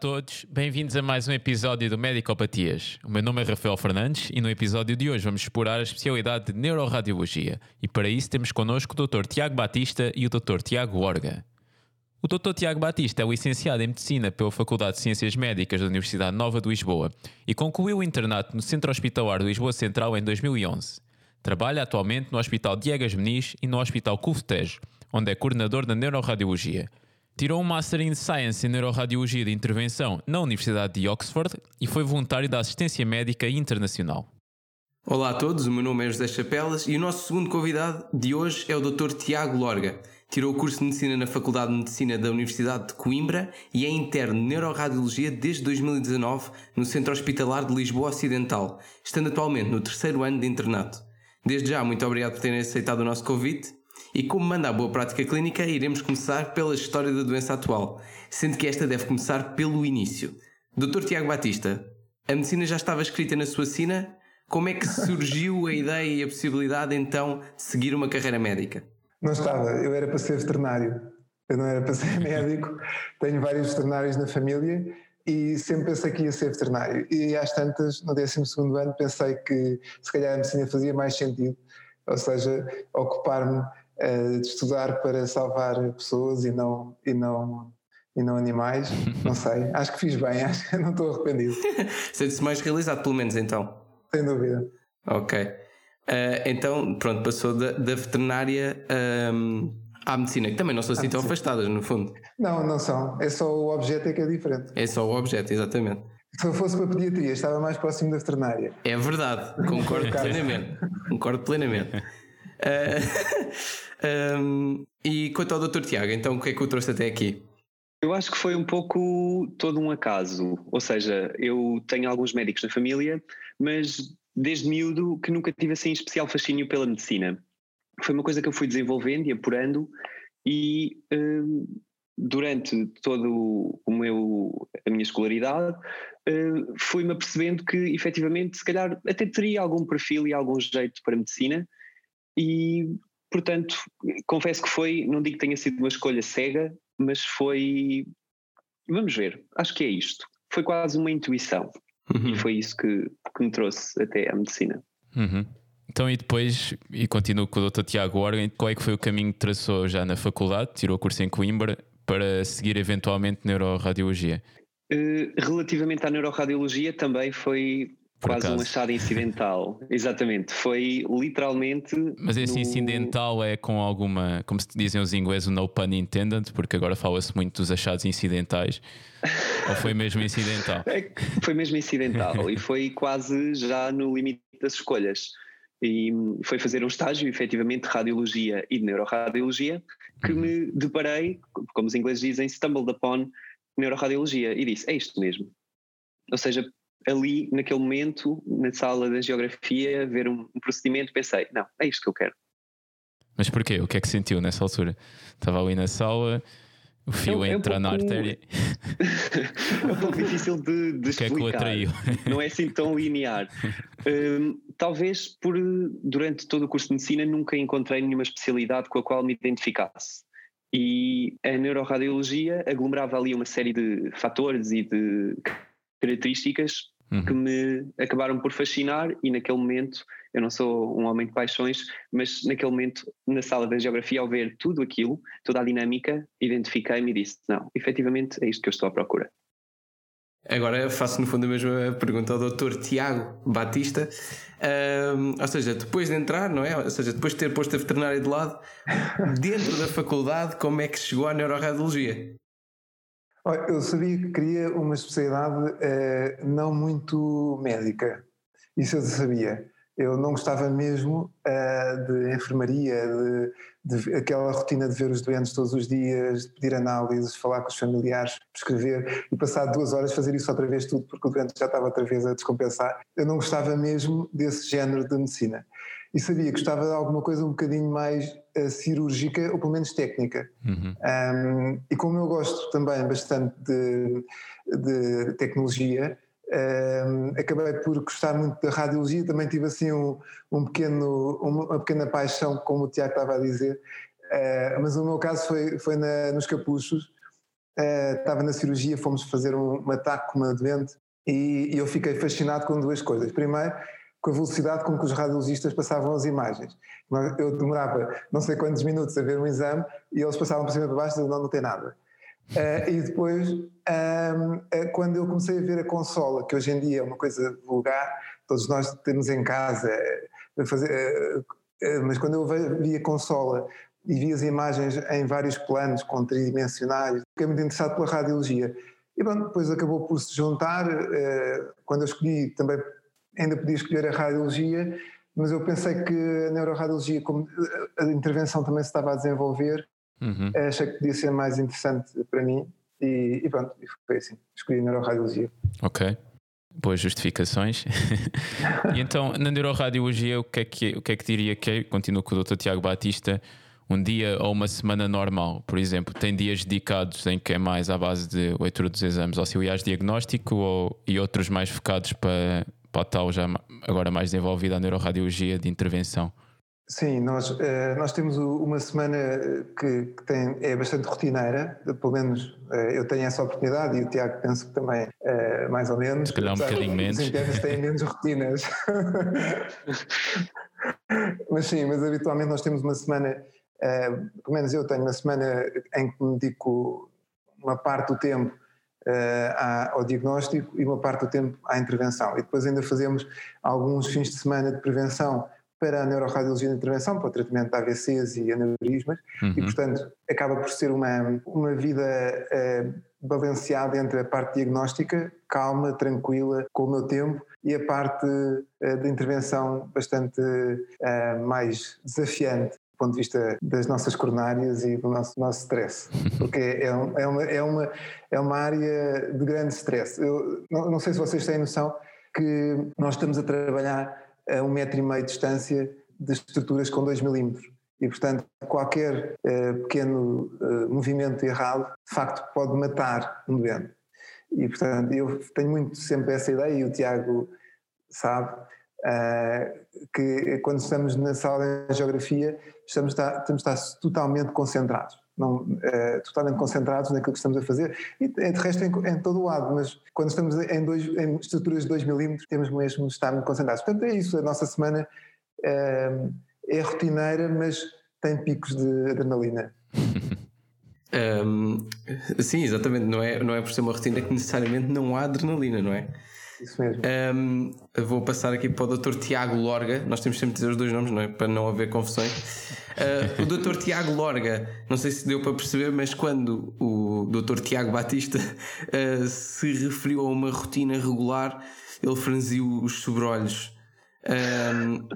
Todos, bem-vindos a mais um episódio do Medicopatias. O meu nome é Rafael Fernandes e no episódio de hoje vamos explorar a especialidade de Neuroradiologia. E para isso temos connosco o Dr. Tiago Batista e o Dr. Tiago Orga. O Dr. Tiago Batista é licenciado em Medicina pela Faculdade de Ciências Médicas da Universidade Nova de Lisboa e concluiu o internato no Centro Hospitalar de Lisboa Central em 2011. Trabalha atualmente no Hospital Diegas Meniz e no Hospital Cufetejo, onde é coordenador da Neuroradiologia. Tirou um Master in Science em Neuroradiologia de Intervenção na Universidade de Oxford e foi voluntário da Assistência Médica Internacional. Olá a todos, o meu nome é José Chapelas e o nosso segundo convidado de hoje é o Dr. Tiago Lorga. Tirou o curso de Medicina na Faculdade de Medicina da Universidade de Coimbra e é interno de Neuroradiologia desde 2019 no Centro Hospitalar de Lisboa Ocidental, estando atualmente no terceiro ano de internato. Desde já, muito obrigado por terem aceitado o nosso convite e como manda a boa prática clínica, iremos começar pela história da doença atual, sendo que esta deve começar pelo início. Dr. Tiago Batista, a medicina já estava escrita na sua sina? Como é que surgiu a ideia e a possibilidade então de seguir uma carreira médica? Não estava, eu era para ser veterinário, eu não era para ser médico. Tenho vários veterinários na família e sempre pensei que ia ser veterinário. E às tantas, no 12 ano, pensei que se calhar a medicina fazia mais sentido, ou seja, ocupar-me de estudar para salvar pessoas e não, e não, e não animais. Não sei, acho que fiz bem, acho que não estou arrependido. Sente-se mais realizado, pelo menos então. Sem dúvida. Ok. Uh, então, pronto, passou da, da veterinária um, à medicina, que também não são assim tão afastadas, no fundo. Não, não são. É só o objeto é que é diferente. É só o objeto, exatamente. Se eu fosse para a pediatria, estava mais próximo da veterinária. É verdade, concordo plenamente. Concordo plenamente. Uh, um, e quanto ao Dr. Tiago, então o que é que o trouxe até aqui? Eu acho que foi um pouco todo um acaso. Ou seja, eu tenho alguns médicos na família, mas desde miúdo que nunca tive assim especial fascínio pela medicina. Foi uma coisa que eu fui desenvolvendo e apurando e durante todo o meu, a minha escolaridade fui-me apercebendo que efetivamente se calhar até teria algum perfil e algum jeito para medicina e portanto, confesso que foi, não digo que tenha sido uma escolha cega, mas foi. Vamos ver, acho que é isto. Foi quase uma intuição. Uhum. E foi isso que, que me trouxe até à medicina. Uhum. Então, e depois, e continuo com o Dr. Tiago Organ, qual é que foi o caminho que traçou já na faculdade, tirou o curso em Coimbra, para seguir eventualmente neuroradiologia? Uh, relativamente à neuroradiologia, também foi Quase um achado incidental, exatamente. Foi literalmente. Mas esse no... incidental é com alguma, como se dizem os ingleses, o no pun intended, porque agora fala-se muito dos achados incidentais. Ou foi mesmo incidental? É, foi mesmo incidental e foi quase já no limite das escolhas. E foi fazer um estágio, efetivamente, de radiologia e de neuroradiologia, que uhum. me deparei, como os ingleses dizem, stumbled upon neuroradiologia e disse: é isto mesmo. Ou seja, ali, naquele momento, na sala da geografia, ver um, um, procedimento, pensei, não, é isto que eu quero. Mas porquê? O que é que sentiu nessa altura? Estava ali na sala, o fio é, é entrar um pouco... na artéria. é um pouco difícil de, de explicar. O que é que o atraiu? Não é assim tão linear. Um, talvez por, durante todo o curso de medicina, nunca encontrei nenhuma especialidade com a qual me identificasse. E a neuroradiologia aglomerava ali uma série de fatores e de características uhum. que me acabaram por fascinar e naquele momento eu não sou um homem de paixões, mas naquele momento na sala da geografia ao ver tudo aquilo, toda a dinâmica, identifiquei-me e disse não, efetivamente é isto que eu estou à procura. Agora faço no fundo a mesma pergunta ao Dr. Tiago Batista, um, ou seja, depois de entrar, não é? Ou seja, depois de ter posto a veterinária de lado, dentro da faculdade, como é que chegou à neuroradiologia? Eu sabia que queria uma especialidade eh, não muito médica, isso eu sabia. Eu não gostava mesmo eh, de enfermaria, de, de, aquela rotina de ver os doentes todos os dias, de pedir análises, falar com os familiares, prescrever e passar duas horas fazer isso outra vez tudo porque o doente já estava outra vez a descompensar. Eu não gostava mesmo desse género de medicina e sabia que gostava de alguma coisa um bocadinho mais uh, cirúrgica ou pelo menos técnica. Uhum. Um, e como eu gosto também bastante de, de tecnologia, um, acabei por gostar muito da radiologia, também tive assim um, um pequeno, uma pequena paixão, como o Tiago estava a dizer, uh, mas o meu caso foi, foi na, nos capuchos, uh, estava na cirurgia, fomos fazer um, um ataque com uma doente e, e eu fiquei fascinado com duas coisas. Primeiro, com a velocidade com que os radiologistas passavam as imagens. Eu demorava não sei quantos minutos a ver um exame e eles passavam por cima de baixo e não, não tem nada. Uh, e depois, um, uh, quando eu comecei a ver a consola, que hoje em dia é uma coisa vulgar, todos nós temos em casa, uh, fazer, mas quando eu vi a consola e vi as imagens em vários planos, com tridimensionais, fiquei muito interessado pela radiologia. E pronto, depois acabou por se juntar, quando eu escolhi também ainda podia escolher a radiologia, mas eu pensei que a neuroradiologia, como a intervenção também se estava a desenvolver, uhum. achei que podia ser mais interessante para mim e, e pronto, foi assim, escolhi a neuroradiologia. Ok, boas justificações. e então, na neuroradiologia, o que é que, o que, é que diria que é? Continuo com o Dr. Tiago Batista. Um dia ou uma semana normal, por exemplo, tem dias dedicados em que é mais à base de leitura dos exames auxiliares diagnóstico ou, e outros mais focados para para tal já agora mais desenvolvida a neuroradiologia de intervenção? Sim, nós, eh, nós temos uma semana que, que tem, é bastante rotineira, pelo menos eh, eu tenho essa oportunidade e o Tiago penso que também eh, mais ou menos. Se calhar um bocadinho menos. Os internos têm menos rotinas. mas sim, mas habitualmente nós temos uma semana, pelo menos eu tenho uma semana em que me dedico uma parte do tempo ao diagnóstico e uma parte do tempo à intervenção. E depois ainda fazemos alguns fins de semana de prevenção para a neuroradiologia de intervenção, para o tratamento de AVCs e aneurismas, uhum. e portanto acaba por ser uma, uma vida uh, balanceada entre a parte diagnóstica, calma, tranquila, com o meu tempo, e a parte uh, de intervenção bastante uh, mais desafiante ponto de vista das nossas coronárias e do nosso, nosso stress, porque é, é, uma, é, uma, é uma área de grande stress. Eu não, não sei se vocês têm noção que nós estamos a trabalhar a um metro e meio de distância de estruturas com 2 milímetros. E, portanto, qualquer uh, pequeno uh, movimento errado, de facto, pode matar um doente. E, portanto, eu tenho muito sempre essa ideia, e o Tiago sabe, uh, que quando estamos na sala de geografia estamos a, estamos a estar totalmente concentrados, não, uh, totalmente concentrados naquilo que estamos a fazer e de resto em, em todo o lado, mas quando estamos em, dois, em estruturas de 2 milímetros temos mesmo de estar muito concentrados. Portanto é isso, a nossa semana uh, é rotineira, mas tem picos de adrenalina. Um, sim, exatamente. Não é, não é por ser uma rotina que necessariamente não há adrenalina, não é? Isso mesmo. Um, vou passar aqui para o Dr. Tiago Lorga. Nós temos sempre de dizer os dois nomes, não é? Para não haver confusões. Uh, o Dr. Tiago Lorga, não sei se deu para perceber, mas quando o Dr. Tiago Batista uh, se referiu a uma rotina regular, ele franziu os sobrolhos. Um,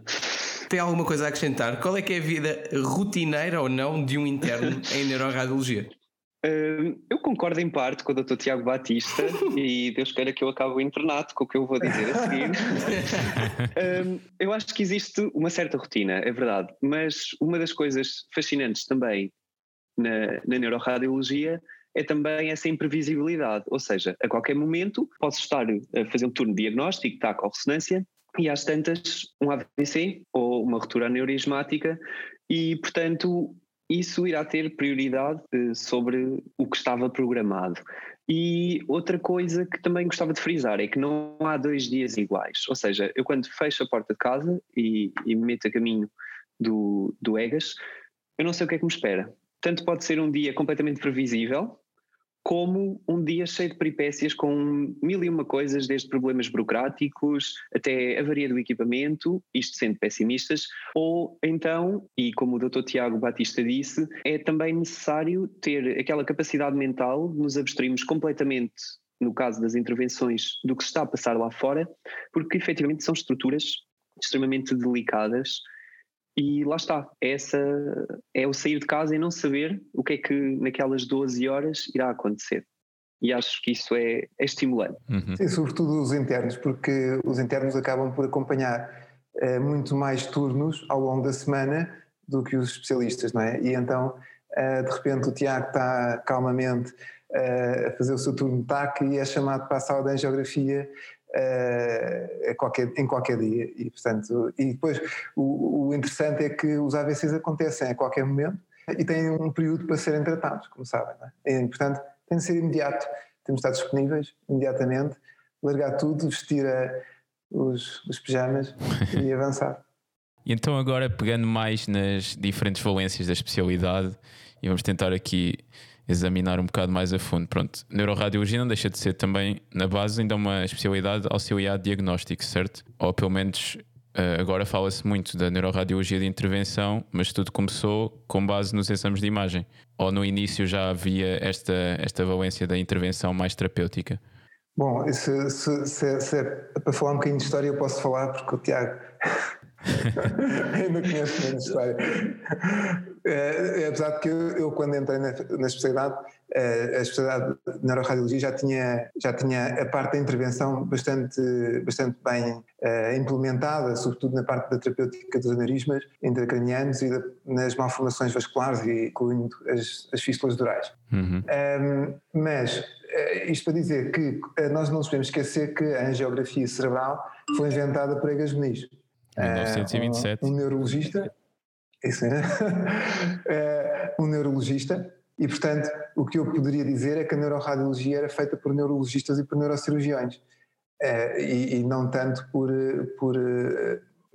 tem alguma coisa a acrescentar? Qual é que é a vida rotineira ou não de um interno em neuroradiologia? Eu concordo em parte com o Dr. Tiago Batista e Deus queira que eu acabe o internato com o que eu vou dizer a seguir. eu acho que existe uma certa rotina, é verdade, mas uma das coisas fascinantes também na, na neuroradiologia é também essa imprevisibilidade, ou seja, a qualquer momento posso estar a fazer um turno diagnóstico, está com ressonância, e às tantas um AVC ou uma ruptura aneurismática e, portanto, isso irá ter prioridade eh, sobre o que estava programado. E outra coisa que também gostava de frisar é que não há dois dias iguais. Ou seja, eu quando fecho a porta de casa e, e me meto a caminho do, do EGAS, eu não sei o que é que me espera. Tanto pode ser um dia completamente previsível, como um dia cheio de peripécias com mil e uma coisas, desde problemas burocráticos até avaria do equipamento, isto sendo pessimistas, ou então, e como o Dr. Tiago Batista disse, é também necessário ter aquela capacidade mental de nos abstrairmos completamente no caso das intervenções, do que se está a passar lá fora, porque efetivamente são estruturas extremamente delicadas e lá está, essa é o sair de casa e não saber o que é que naquelas 12 horas irá acontecer. E acho que isso é, é estimulante. Uhum. Sim, sobretudo os internos, porque os internos acabam por acompanhar eh, muito mais turnos ao longo da semana do que os especialistas, não é? E então, eh, de repente, o Tiago está calmamente eh, a fazer o seu turno de TAC e é chamado para a sala de angiografia uh, qualquer, em qualquer dia. E, portanto, e depois o, o, interessante é que os AVCs acontecem a qualquer momento e têm um período para serem tratados, como sabem. É? E, portanto, tem de ser imediato. Temos de estar disponíveis imediatamente, largar tudo, vestir a, os, os pijamas e avançar. E então, agora pegando mais nas diferentes valências da especialidade, e vamos tentar aqui examinar um bocado mais a fundo. Pronto, neuroradiologia não deixa de ser também, na base, ainda uma especialidade auxiliar diagnóstico, certo? Ou pelo menos eh, agora fala-se muito da neuroradiologia de intervenção, mas tudo começou com base nos exames de imagem. Ou no início já havia esta, esta valência da intervenção mais terapêutica? Bom, se, se, se, se é para falar um bocadinho de história, eu posso falar, porque o Tiago Ainda conheço menos história. É, é, apesar de que eu, eu quando entrei na, na especialidade, é, a especialidade de neuroradiologia já tinha, já tinha a parte da intervenção bastante, bastante bem é, implementada, sobretudo na parte da terapêutica dos aneurismas intracranianos e de, nas malformações vasculares, incluindo as, as fístulas durais. Uhum. mas é, isto para dizer que nós não nos podemos esquecer que a angiografia cerebral foi inventada por Egas Muniz. 1927. Um, um neurologista, isso é, um neurologista, e portanto o que eu poderia dizer é que a neuroradiologia era feita por neurologistas e por neurocirurgiões, é, e, e, não tanto por, por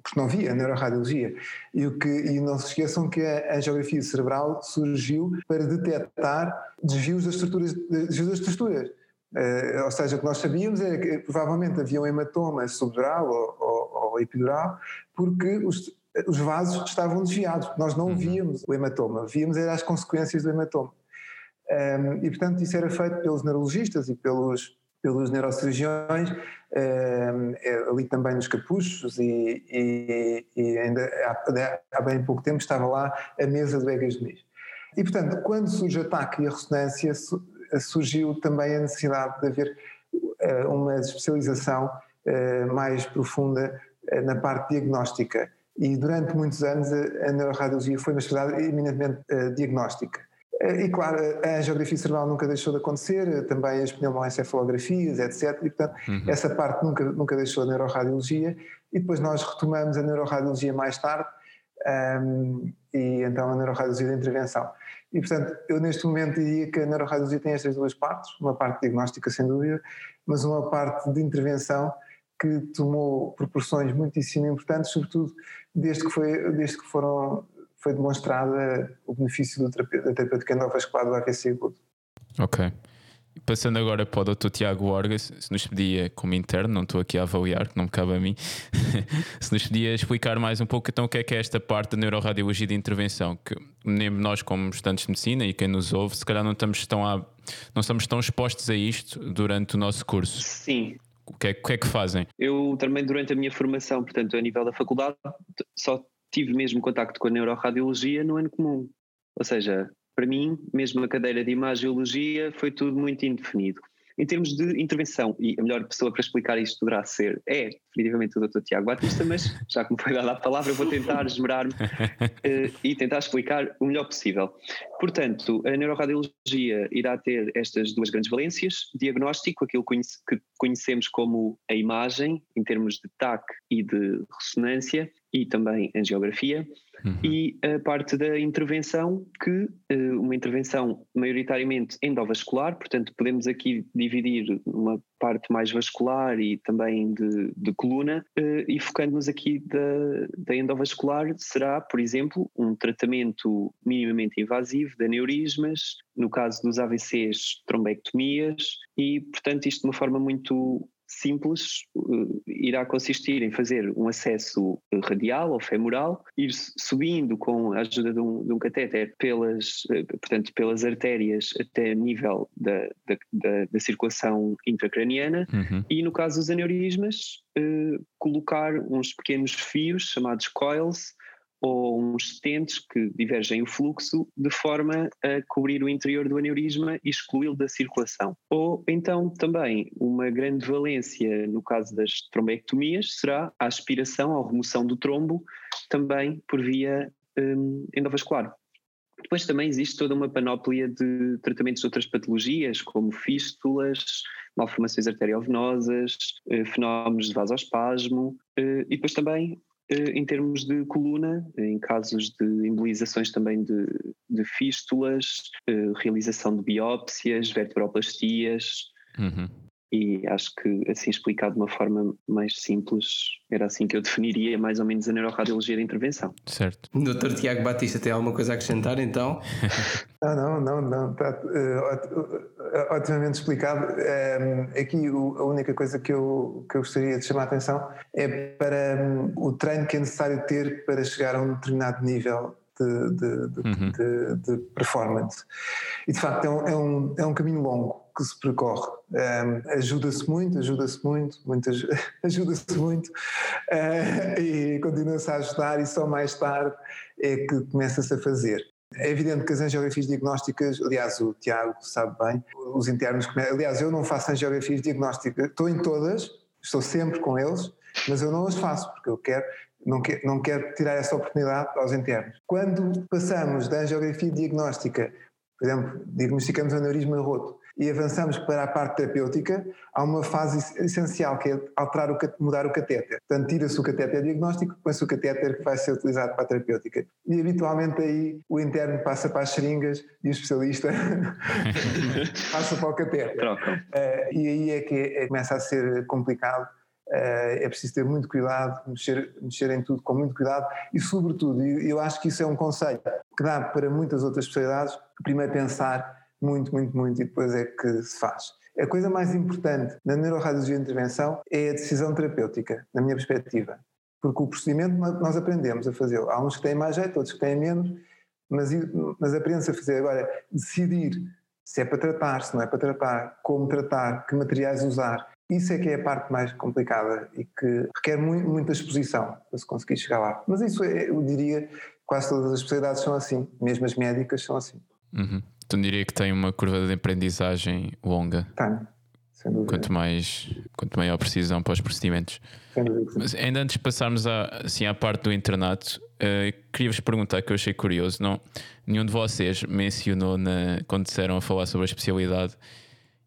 porque não havia neuroradiologia. E, o que, e não se esqueçam que a angiografia cerebral surgiu para detectar desvios das estruturas. Desvios das estruturas. Uh, ou seja, o que nós sabíamos era que provavelmente havia um hematoma subdural ou, ou, ou epidural, porque os, os vasos estavam desviados. Nós não uhum. víamos o hematoma, víamos as consequências do hematoma. Um, e, portanto, isso era feito pelos neurologistas e pelos, pelos neurocirurgiões, um, é, ali também nos capuchos, e, e, e ainda há, há, bem pouco tempo estava lá a mesa do Egas Muniz. E, portanto, quando surge o ataque e a ressonância, surgiu também a necessidade de haver eh, uma especialização eh, mais profunda eh, na parte diagnóstica. E durante muitos anos a neuroradiologia foi uma especialidade eminentemente diagnóstica. E claro, a angiografia cerebral nunca deixou de acontecer, também as pneumoencefalografias, etc. E portanto, uhum. essa parte nunca, nunca deixou a neuroradiologia. E depois nós retomamos a neuroradiologia mais tarde, um, e então a neuroradiologia de intervenção. E, portanto, eu neste momento diria que a neuroradiologia tem estas duas partes, uma parte diagnóstica, sem dúvida, mas uma parte de intervenção que tomou proporções muitíssimo importantes, sobretudo desde que, foi, desde que foram, foi demonstrada o benefício do terapeuta, da terapêutica endovascular do AVC agudo. Ok. Passando agora para o Dr. Tiago Orgas, se nos pedia, como interno, não estou aqui a avaliar, que não me cabe a mim, se nos podia explicar mais um pouco então o que é que é esta parte da neuroradiologia de intervenção, que nem nós como estudantes de medicina e quem nos ouve, se calhar não estamos tão, a, não estamos tão expostos a isto durante o nosso curso. Sim. O que, é, o que é que fazem? Eu também durante a minha formação, portanto a nível da faculdade, só tive mesmo contacto com a neuroradiologia no ano comum. Ou seja, para mim, mesmo a cadeira de imagiologia, foi tudo muito indefinido. Em termos de intervenção, e a melhor pessoa para explicar isto poderá ser, é definitivamente o Dr. Tiago Batista, mas já que me foi dada a palavra, vou tentar esmerar-me uh, e tentar explicar o melhor possível. Portanto, a neuroradiologia irá ter estas duas grandes valências: diagnóstico, aquilo que conhecemos como a imagem, em termos de TAC e de ressonância, e também angiografia, uhum. e a parte da intervenção, que uh, uma intervenção maioritariamente endovascular, portanto podemos aqui dividir uma parte mais vascular e também de, de coluna, uh, e focando-nos aqui da, da endovascular, será, por exemplo, um tratamento minimamente invasivo de aneurismas, no caso dos AVCs, trombectomias, e portanto isto de uma forma muito simples uh, irá consistir em fazer um acesso radial ou femoral, ir subindo com a ajuda de um, de um catéter pelas, uh, portanto, pelas artérias até nível da, da, da, da circulação intracraniana uhum. e no caso dos aneurismas uh, colocar uns pequenos fios chamados coils ou uns stents que divergem o fluxo de forma a cobrir o interior do aneurisma e excluí-lo da circulação. Ou então também uma grande valência no caso das trombectomias será a aspiração ou remoção do trombo também por via um, endovascular. Depois também existe toda uma panóplia de tratamentos de outras patologias, como fístulas, malformações arteriovenosas, eh, fenómenos de vasospasmo, eh, e depois também em termos de coluna, em casos de embolizações também de, de fístulas, eh, realização de biópsias, vertebroplastias. Uhum. E acho que, assim explicado de uma forma mais simples, era assim que eu definiria mais ou menos a neuroradiologia de intervenção. Certo. Doutor Tiago Batista, tem alguma coisa a acrescentar então? Não, não, não, não está uh, otimamente explicado. Um, aqui a única coisa que eu, que eu gostaria de chamar a atenção é para um, o treino que é necessário ter para chegar a um determinado nível de, de, de, Uhum. de- performance. E de facto é um, é um, é um caminho longo que se percorre. Um, ajuda-se muito, ajuda-se muito, muitas, ajuda-se muito uh, e continua-se a ajudar e só mais tarde é que começa-se a fazer. É evidente que as angiografias diagnósticas, aliás, o Tiago sabe bem, os internos, aliás, eu não faço angiografias diagnósticas, estou em todas, estou sempre com eles, mas eu não as faço porque eu quero, não quero, não quero tirar essa oportunidade aos internos. Quando passamos da angiografia diagnóstica, por exemplo, diagnosticamos aneurisma roto e avançamos para a parte terapêutica, há uma fase essencial que é alterar o, mudar o catéter. Portanto, tira-se o catéter diagnóstico, põe-se o catéter que vai ser utilizado para a terapêutica. E habitualmente aí o interno passa para as seringas e o especialista passa para o catéter. Eh, e aí é que é- começa a ser complicado. Eh, é preciso ter muito cuidado, mexer, mexer em tudo com muito cuidado e, sobretudo, eu acho que isso é um conselho que dá para muitas outras especialidades, primeiro pensar muito, muito, muito e depois é que se faz. A coisa mais importante na neuroradiologia de intervenção é a decisão terapêutica, na minha perspectiva. Porque o procedimento nós aprendemos a fazê-lo. Há uns que têm mais jeito, outros que têm menos, mas, mas aprende-se a fazer. Agora, decidir se é para tratar, se não é para tratar, como tratar, que materiais usar, isso é que é a parte mais complicada e que requer mu- muita exposição para se conseguir chegar lá. Mas isso é, eu diria, quase todas as especialidades são assim, mesmo as médicas são assim. Uhum. Então diria que tem uma curva de aprendizagem longa, Tenho, sem dúvida. quanto, mais, quanto maior precisão para os procedimentos. Sem dúvida. Mas ainda antes de passarmos à, assim, à parte do internato, eh, queria-vos perguntar que eu achei curioso. Não, nenhum de vocês mencionou na, quando disseram a falar sobre a especialidade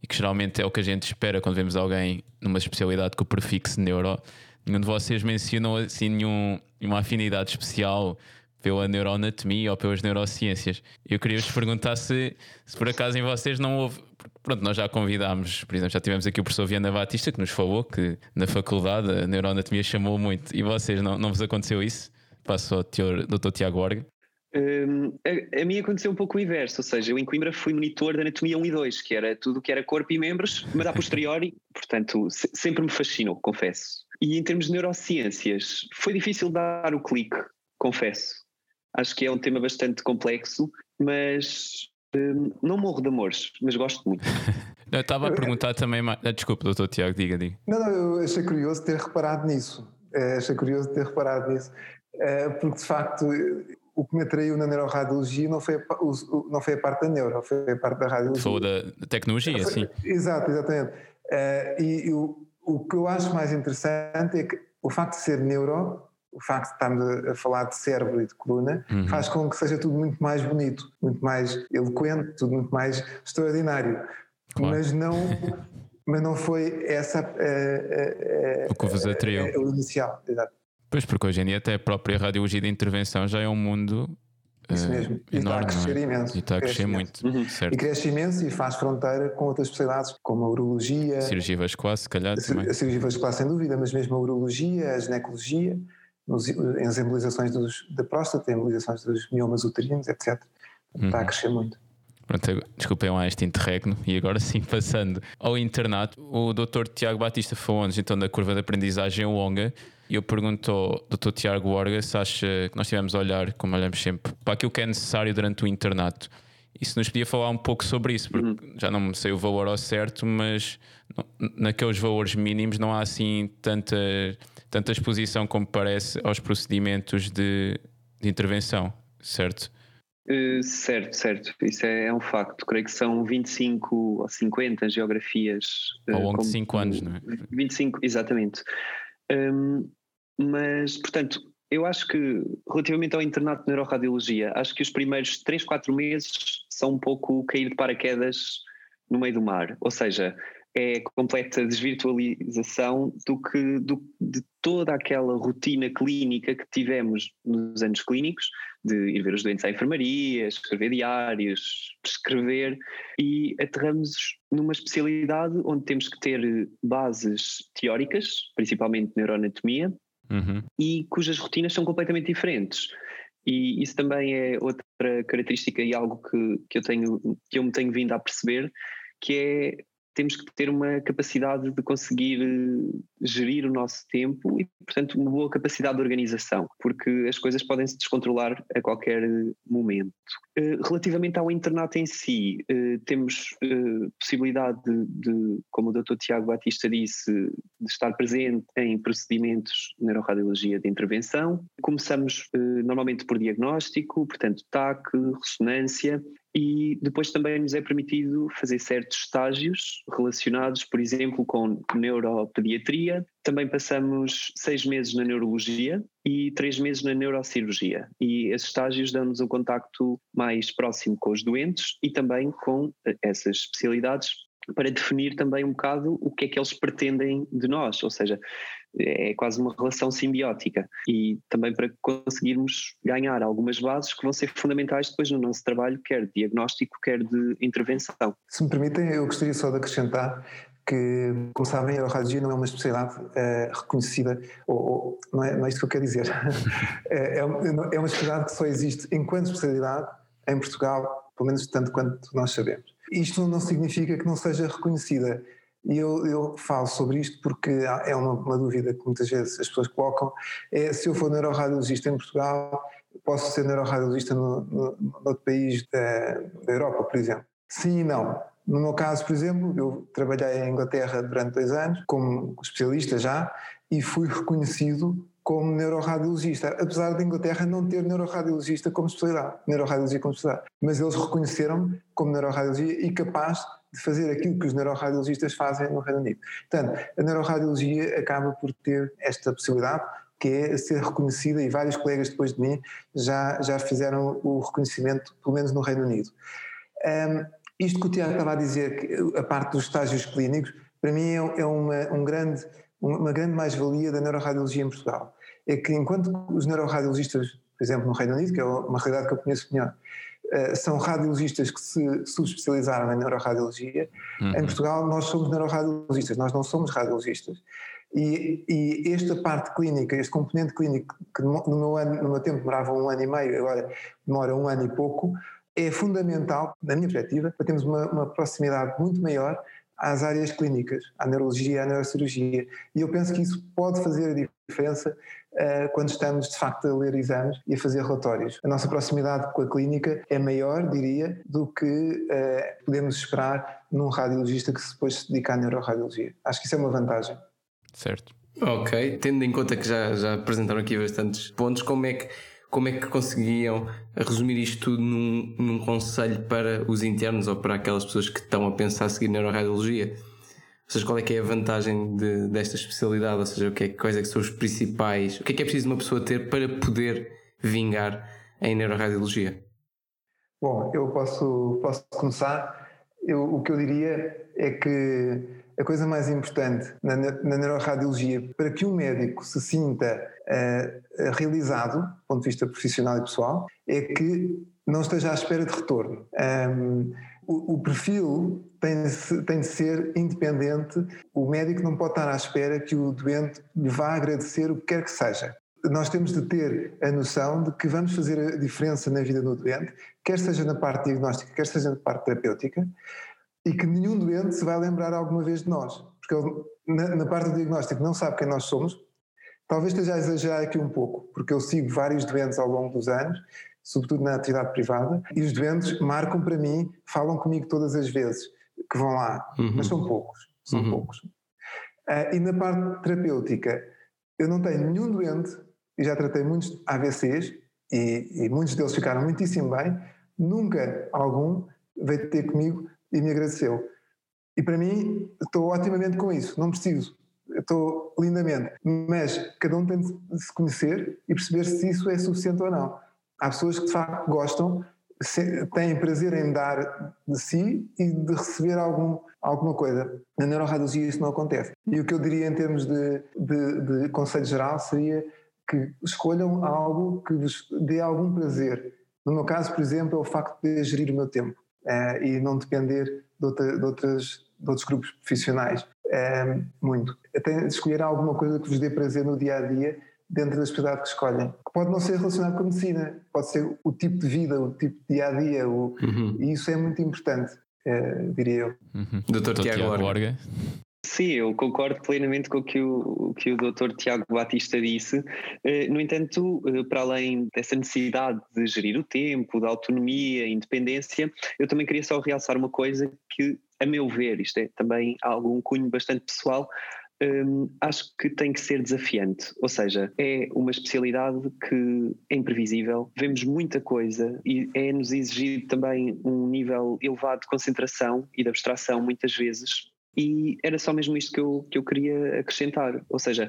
e que geralmente é o que a gente espera quando vemos alguém numa especialidade com o prefixo neuro. Nenhum de vocês mencionou assim nenhum, uma afinidade especial pela neuroanatomia ou pelas neurociências. Eu queria vos perguntar se, se por acaso em vocês não houve. Pronto, nós já convidámos, por exemplo, já tivemos aqui o professor Viana Batista que nos falou que na faculdade a neuroanatomia chamou muito. E vocês não, não vos aconteceu isso? Passo ao teor, Dr. Tiago Orga. Hum, a, a mim aconteceu um pouco o inverso, ou seja, eu em Coimbra fui monitor da anatomia 1 e 2, que era tudo o que era corpo e membros, mas a posteriori, portanto, se- sempre me fascinou, confesso. E em termos de neurociências, foi difícil dar o clique, confesso. Acho que é um tema bastante complexo, mas hum, não morro de amores, mas gosto muito. Eu estava a perguntar também. mais- Ah, Desculpe, Dr. Tiago, diga, diga. Não, não, eu achei curioso ter reparado nisso. Eh, achei curioso ter reparado nisso. Eh, porque, de facto, o que me atraiu na neuroradiologia não foi, a, o- não foi a parte da neuro, foi a parte da radiologia. Falou da tecnologia, sim. Exato, exatamente. Eh, e e o, o que eu acho mais interessante é que o facto de ser neuro, o facto de estarmos a, a falar de cérebro e de coluna, Uhum. faz com que seja tudo muito mais bonito, muito mais eloquente, tudo muito mais extraordinário. Claro. Mas não. Mas não foi essa eh, eh, O que vos atraiu. o inicial, exato. Pois, porque hoje em dia até a própria radiologia de intervenção já é um mundo Isso eh, mesmo. E está a enorme. não crescer é? imenso. E está a Cresce crescer imenso. muito, Uhum. E cresce imenso e faz fronteira com outras especialidades, como a urologia, Cirurgia vascular, se calhar a também. a cirurgia vascular sem dúvida, mas mesmo a urologia, a ginecologia, nos, as embolizações dos, da próstata, embolizações dos miomas uterinos, etc. Está Uhum. a crescer muito. Pronto, desculpem lá este interregno. E agora sim, passando ao internato, o Dr. Tiago Batista falou-nos então da curva de aprendizagem longa. E eu pergunto ao Dr. Tiago Orga se acha que nós tivemos a olhar, como olhamos sempre, para aquilo que é necessário durante o internato. E se nos podia falar um pouco sobre isso, porque já não sei o valor ao certo, mas não- naqueles valores mínimos não há assim tanta, tanta exposição como parece aos procedimentos de, de intervenção, certo? Uh, certo, certo. Isso é, é um facto. Creio que são 25 ou 50 geografias. uh, Ao longo de como- 5 anos, não é? 25, exatamente. Um, mas, portanto, eu acho que relativamente ao internato de neuroradiologia, acho que os primeiros 3, 4 meses são um pouco cair de paraquedas no meio do mar. Ou seja, é completa desvirtualização do que do, de toda aquela rotina clínica que tivemos nos anos clínicos, de ir ver os doentes à enfermaria, escrever diários, prescrever, e aterramos numa especialidade onde temos que ter bases teóricas, principalmente neuroanatomia, uhum. e cujas rotinas são completamente diferentes. E isso também é outra característica e algo que, que, eu, tenho, que eu me tenho vindo a perceber, que é temos que ter uma capacidade de conseguir eh, gerir o nosso tempo e, portanto, uma boa capacidade de organização, porque as coisas podem se descontrolar a qualquer eh, momento. Eh, relativamente ao internato em si, temos possibilidade de, de, como o Dr. Tiago Batista disse, de estar presente em procedimentos de neuroradiologia de intervenção. Começamos normalmente por diagnóstico, portanto, TAC, ressonância, e depois também nos é permitido fazer certos estágios relacionados, por exemplo, com neuropediatria. Também passamos seis meses na neurologia e três meses na neurocirurgia. E esses estágios dão-nos um contacto mais próximo com os doentes e também com eh, essas especialidades para definir também um bocado o que é que eles pretendem de nós, ou seja, é quase uma relação simbiótica e também para conseguirmos ganhar algumas bases que vão ser fundamentais depois no nosso trabalho, quer de diagnóstico, quer de intervenção. Se me permitem, eu gostaria só de acrescentar que, como sabem, a radiologia não é uma especialidade uh, reconhecida, ou, ou, não, é, não é isto que eu quero dizer, é, é, é uma especialidade que só existe enquanto especialidade em Portugal, pelo menos tanto quanto nós sabemos. Isto não significa que não seja reconhecida. E eu, eu falo sobre isto porque é uma, uma, dúvida que muitas vezes as pessoas colocam: é se eu for neuroradiologista em Portugal, posso ser neuroradiologista no, no, no outro país da, da Europa, por exemplo? Sim e não. No meu caso, por exemplo, eu trabalhei em Inglaterra durante dois anos como especialista já e fui reconhecido como neuroradiologista, apesar da Inglaterra não ter neuroradiologista como especialidade, neuroradiologia como especialidade. Mas eles reconheceram-me como neuroradiologia e capaz de fazer aquilo que os neuroradiologistas fazem no Reino Unido. Portanto, a neuroradiologia acaba por ter esta possibilidade, que é ser reconhecida, e vários colegas depois de mim já, já fizeram o reconhecimento, pelo menos no Reino Unido. Um, isto que o Tiago estava a dizer, a parte dos estágios clínicos, para mim é, é uma, um grande uma grande mais-valia da neuroradiologia em Portugal. É que enquanto os neuroradiologistas, por exemplo, no Reino Unido, que é uma realidade que eu conheço melhor, são radiologistas que se subespecializaram em neuroradiologia, uhum. em Portugal nós somos neuroradiologistas, nós não somos radiologistas. E, e, esta parte clínica, este componente clínico, que no meu, ano, no meu tempo demorava um ano e meio, agora demora um ano e pouco, é fundamental, na minha perspectiva, para termos uma, uma proximidade muito maior às áreas clínicas, à neurologia, à neurocirurgia. E eu penso que isso pode fazer a diferença quando estamos de facto a ler exames e a fazer relatórios. A nossa proximidade com a clínica é maior, diria, do que uh, podemos esperar num radiologista que depois se dedica à neuroradiologia. Acho que isso é uma vantagem. Certo. Ok, tendo em conta que já, já apresentaram aqui bastantes pontos, como é que como é que conseguiam resumir isto tudo num, num conselho para os internos ou para aquelas pessoas que estão a pensar seguir neuroradiologia? Seja, qual é que é a vantagem de, desta especialidade? Ou seja, o que é, quais é que são os principais? O que é que é preciso uma pessoa ter para poder vingar em neuroradiologia? Bom, eu posso, posso começar. Eu, o que eu diria é que a coisa mais importante na, na neuroradiologia para que um médico se sinta uh, realizado, do ponto de vista profissional e pessoal, é que não esteja à espera de retorno. Um, o, o, perfil tem de, tem de ser independente, o médico não pode estar à espera que o doente lhe vá agradecer o que quer que seja. Nós temos de ter a noção de que vamos fazer a diferença na vida do doente, quer seja na parte diagnóstica, quer seja na parte terapêutica, e que nenhum doente se vai lembrar alguma vez de nós, porque ele, na, na, parte do diagnóstico não sabe quem nós somos. Talvez esteja a exagerar aqui um pouco, porque eu sigo vários doentes ao longo dos anos, sobretudo na atividade privada, e os doentes marcam para mim, falam comigo todas as vezes que vão lá, uhum. mas são poucos, são uhum. poucos. Uh, e na parte terapêutica, eu não tenho nenhum doente, e já tratei muitos AVCs, e, e muitos deles ficaram muitíssimo bem, nunca algum veio ter comigo e me agradeceu. E para mim, estou otimamente com isso, não preciso, estou lindamente. Mas cada um tem de se conhecer e perceber se isso é suficiente ou não. Há pessoas que de facto gostam têm prazer em dar de si e de receber algum, alguma coisa. Na neuroradiologia isso não acontece. E o que eu diria em termos de, de, de conselho geral seria que escolham algo que vos dê algum prazer. No meu caso, por exemplo, é o facto de gerir o meu tempo uh, e não depender de, outra, de, outras, de outros grupos profissionais. Uh, muito. Até escolher alguma coisa que vos dê prazer no dia a dia dentro da especialidade que escolhem. Que pode não ser relacionado com a medicina, pode ser o tipo de vida, o tipo de dia a dia, o, uhum. e isso é muito importante, uh, diria eu. Uhum. Dr. Tiago Borga. Sim, eu concordo plenamente com o que o, que o Dr. Tiago Batista disse. Eh, no entanto, eh, para além dessa necessidade de gerir o tempo, da autonomia, independência, eu também queria só realçar uma coisa que, a meu ver, isto é também algum cunho bastante pessoal, um, acho que tem que ser desafiante, ou seja, é uma especialidade que é imprevisível, vemos muita coisa e é-nos exigido também um nível elevado de concentração e de abstração muitas vezes. E era só mesmo isto que eu, que eu queria acrescentar, ou seja,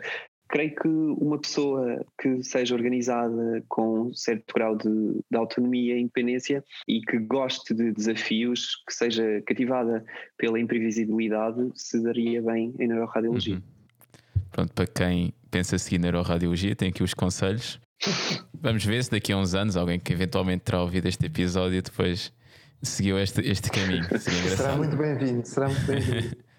creio que uma pessoa que seja organizada com um certo grau de, de, autonomia e independência e que goste de desafios, que seja cativada pela imprevisibilidade, se daria bem em neuroradiologia. Uhum. Pronto, para quem pensa seguir neuroradiologia, tem aqui os conselhos. Vamos ver se daqui a uns anos alguém que eventualmente terá ouvido este episódio depois seguiu este, este caminho. Será muito bem-vindo, será muito bem-vindo.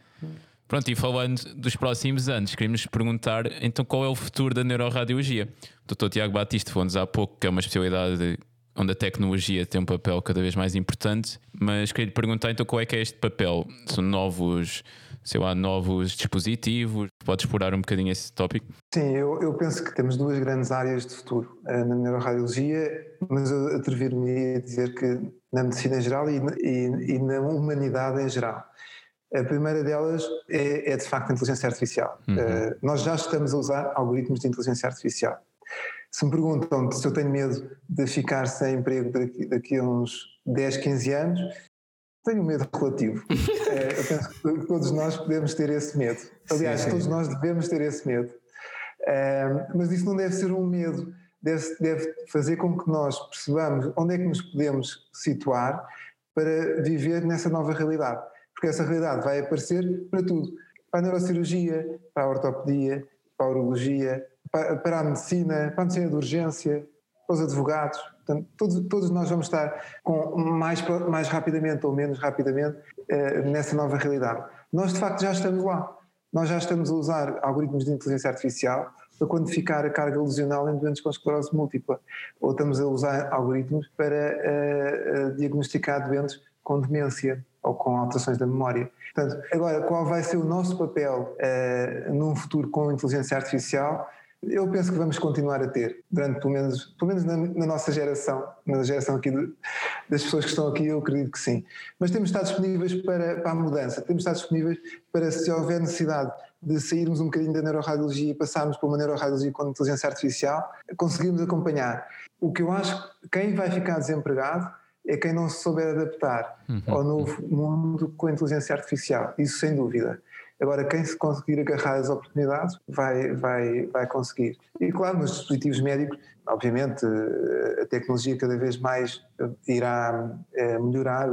Pronto, e falando dos próximos anos, queríamos perguntar então qual é o futuro da neuroradiologia. O Dr. Tiago Batista falou-nos há pouco que é uma especialidade onde a tecnologia tem um papel cada vez mais importante, mas queria lhe perguntar então qual é que é este papel? São novos, sei lá, novos dispositivos? Pode explorar um bocadinho esse tópico? Sim, eu, eu penso que temos duas grandes áreas de futuro eh, na neuroradiologia, mas eu atrever-me a dizer que na medicina geral e, e, e na humanidade em geral. A primeira delas é, é de facto a inteligência artificial. Uhum. Uh, nós já estamos a usar algoritmos de inteligência artificial. Se me perguntam se eu tenho medo de ficar sem emprego daqui, daqui a uns 10, 15 anos, tenho medo relativo. é, eu penso que todos nós podemos ter esse medo. Aliás, sim, sim. todos nós devemos ter esse medo. É, mas isso não deve ser um medo, deve, deve fazer com que nós percebamos onde é que nos podemos situar para viver nessa nova realidade porque essa realidade vai aparecer para tudo para a neurocirurgia, para a ortopedia, para a urologia, para, para a medicina, para a medicina de urgência, para os advogados. Portanto, todos, todos nós vamos estar com mais, mais rapidamente ou menos rapidamente eh, nessa nova realidade. Nós, de facto, já estamos lá. Nós já estamos a usar algoritmos de inteligência artificial para quantificar a carga lesional em doentes com esclerose múltipla. Ou estamos a usar algoritmos para uh, uh, diagnosticar doentes com demência ou com alterações da memória. Portanto, agora, qual vai ser o nosso papel uh, num futuro com inteligência artificial? Eu penso que vamos continuar a ter, durante pelo menos, pelo menos na, na nossa geração, na geração aqui de, das pessoas que estão aqui, eu acredito que sim. Mas temos estar disponíveis para, para a mudança, temos estar disponíveis para, se houver necessidade de sairmos um bocadinho da neuroradiologia e passarmos para uma neuroradiologia com inteligência artificial, conseguirmos acompanhar. O que eu acho, quem vai ficar desempregado é quem não se souber adaptar uhum. ao novo mundo com a inteligência artificial, isso sem dúvida. Agora, quem se conseguir agarrar as oportunidades vai, vai, vai conseguir. E claro, nos dispositivos médicos, obviamente, eh, a tecnologia cada vez mais irá eh, melhorar.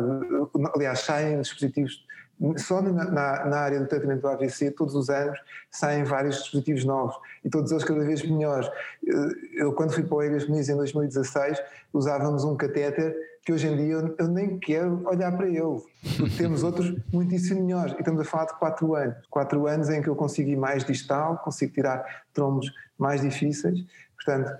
Aliás, saem dispositivos só na, na, na, área do tratamento do AVC, todos os anos saem vários dispositivos novos e todos eles cada vez melhores. Eu, quando fui para o Egas Muniz em 2016, usávamos um catéter que hoje em dia eu, eu nem quero olhar para porque temos outros muitíssimo melhores. E estamos a falar de 4 anos. 4 anos em que eu consigo ir mais distal, consigo tirar trombos mais difíceis. Portanto,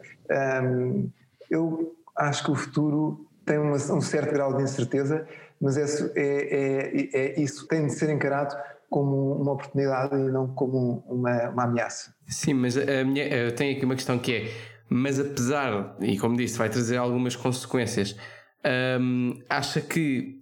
hum, eu acho que o futuro tem uma, um certo grau de incerteza, mas é, é, é, é, isso tem de ser encarado como uma oportunidade e não como uma, uma ameaça. Sim, mas a minha, eu tenho aqui uma questão que é, mas apesar, e como disse, vai trazer algumas consequências, hum, acha que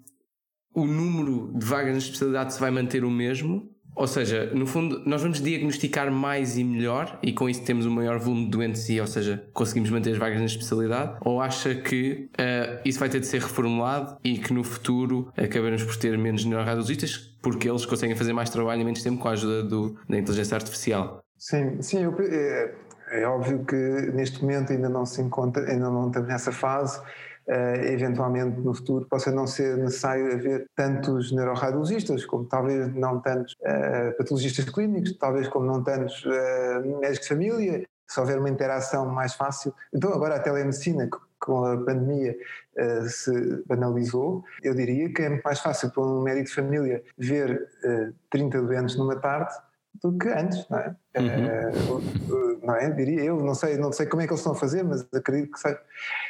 o número de vagas na especialidade se vai manter o mesmo ou seja, no fundo, nós vamos diagnosticar mais e melhor e com isso temos um maior volume de doentes e, ou seja, conseguimos manter as vagas na especialidade? Ou acha que uh, isso vai ter de ser reformulado e que no futuro acabaremos por ter menos neuroradiologistas porque eles conseguem fazer mais trabalho em menos tempo com a ajuda do, da inteligência artificial? Sim, sim, eu, é, é óbvio que neste momento ainda não se encontra, ainda não estamos nessa fase uh, eventualmente no futuro possa não ser necessário haver tantos neuroradiologistas, como talvez não tantos uh, patologistas clínicos, talvez como não tantos uh, médicos de família, se houver uma interação mais fácil. Então agora a telemedicina, com a pandemia uh, se banalizou, eu diria que é mais fácil para um médico de família ver uh, 30 doentes numa tarde do que antes, não é? Uhum. Uh, não é? Diria eu, não sei, não sei como é que eles estão a fazer, mas acredito que sei.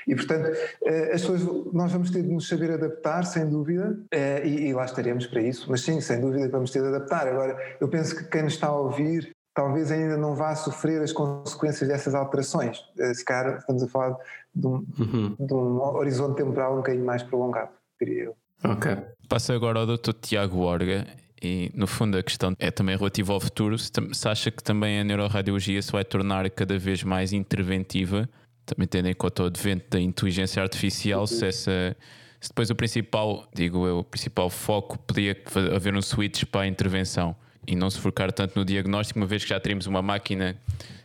E portanto, uh, as pessoas, nós vamos ter de nos saber adaptar, sem dúvida, uh, e, e, lá estaremos para isso, mas sim, sem dúvida vamos ter de adaptar. Agora, eu penso que quem nos está a ouvir talvez ainda não vá sofrer as consequências dessas alterações. Se calhar estamos a falar de um, uhum. de um horizonte temporal um bocadinho mais prolongado, diria eu. Ok. Passa agora ao Dr. Tiago Orga e no fundo a questão é também relativa ao futuro. Se, acha que também a neuroradiologia se vai tornar cada vez mais interventiva, também tendo em conta o advento da inteligência artificial, se essa se depois o principal, digo eu, o principal foco podia haver um switch para a intervenção e não se focar tanto no diagnóstico, uma vez que já teríamos uma máquina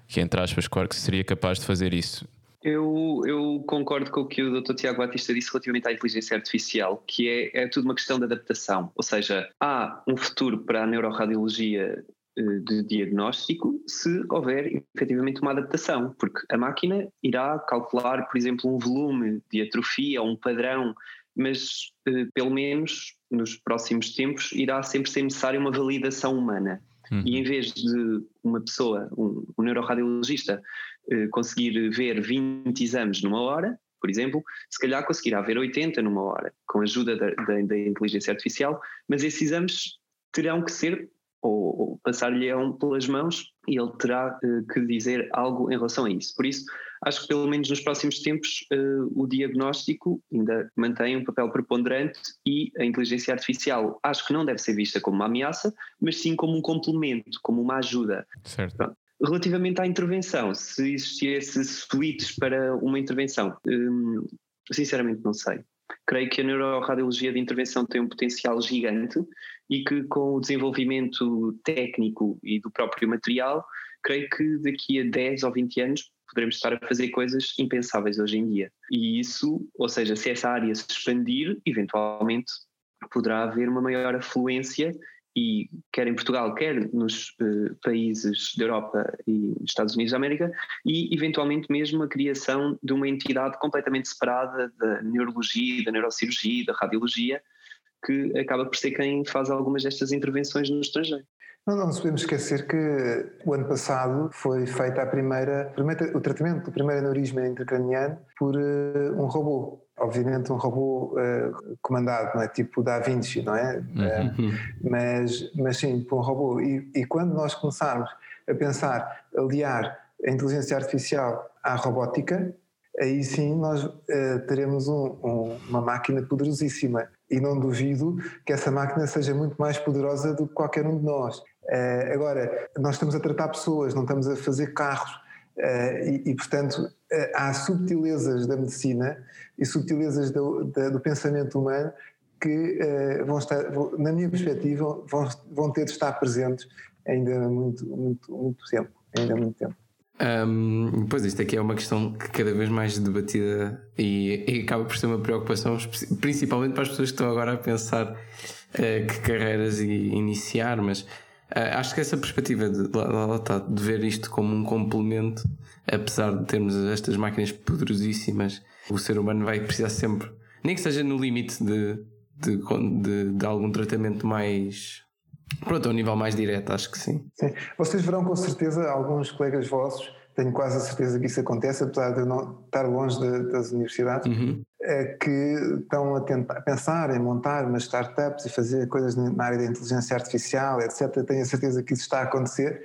que, entre aspas, claro que seria capaz de fazer isso. Eu, eu, concordo com o que o Dr. Tiago Batista disse relativamente à inteligência artificial, que é, é tudo uma questão de adaptação. Ou seja, há um futuro para a neuroradiologia eh, de diagnóstico se houver efetivamente uma adaptação, porque a máquina irá calcular, por exemplo, um volume de atrofia ou um padrão, mas eh, pelo menos nos próximos tempos irá sempre ser necessária uma validação humana. Uhum. E em vez de uma pessoa, um, um neuroradiologista, conseguir ver 20 exames numa hora, por exemplo, se calhar conseguirá ver 80 numa hora, com a ajuda da, da, da inteligência artificial, mas esses exames terão que ser ou, ou passar-lhe pelas mãos e ele terá uh, que dizer algo em relação a isso. Por isso, acho que pelo menos nos próximos tempos uh, o diagnóstico ainda mantém um papel preponderante e a inteligência artificial acho que não deve ser vista como uma ameaça, mas sim como um complemento, como uma ajuda. Certo. Pronto. Relativamente à intervenção, se existisse suítes para uma intervenção, hum, sinceramente não sei. Creio que a neuroradiologia de intervenção tem um potencial gigante e que com o desenvolvimento técnico e do próprio material, creio que daqui a 10 ou 20 anos poderemos estar a fazer coisas impensáveis hoje em dia. E isso, ou seja, se essa área se expandir, eventualmente poderá haver uma maior afluência e quer em Portugal, quer nos uh, países da Europa e Estados Unidos da América, e eventualmente mesmo a criação de uma entidade completamente separada da neurologia, da neurocirurgia, da radiologia, que acaba por ser quem faz algumas destas intervenções no estrangeiro. Não, não nos podemos esquecer que o ano passado foi feita a primeira, o tratamento do primeiro aneurisma intracraniano por uh, um robô. Obviamente um robô uh, comandado, não é? Tipo Da Vinci, não é? Uhum. Uh, mas, mas sim, por um robô. E, e quando nós começarmos a pensar, aliar a inteligência artificial à robótica, aí sim nós teremos um, um, uma máquina poderosíssima e não duvido que essa máquina seja muito mais poderosa do que qualquer um de nós. Uh, agora, nós estamos a tratar pessoas, não estamos a fazer carros, uh, e, e, portanto uh, há subtilezas da medicina e subtilezas do, do pensamento humano que vão estar, na minha perspectiva, vão, vão ter de estar presentes ainda muito, muito, muito tempo. Ainda muito tempo. Um, pois isto aqui é uma questão que cada vez mais debatida e, e, acaba por ser uma preocupação, principalmente para as pessoas que estão agora a pensar uh, que carreiras iniciar, mas acho que essa perspectiva de, lá, lá de ver isto como um complemento, apesar de termos estas máquinas poderosíssimas, o ser humano vai precisar sempre, nem que seja no limite de, de, de, de algum tratamento mais Pronto, a um nível mais direto, acho que sim. Sim. Vocês verão com certeza alguns colegas vossos, tenho quase a certeza que isso acontece, apesar de não estar longe de, das universidades, uhum. é, que estão a, tentar, pensar em montar umas startups e fazer coisas na área da inteligência artificial, etc. Tenho a certeza que isso está a acontecer.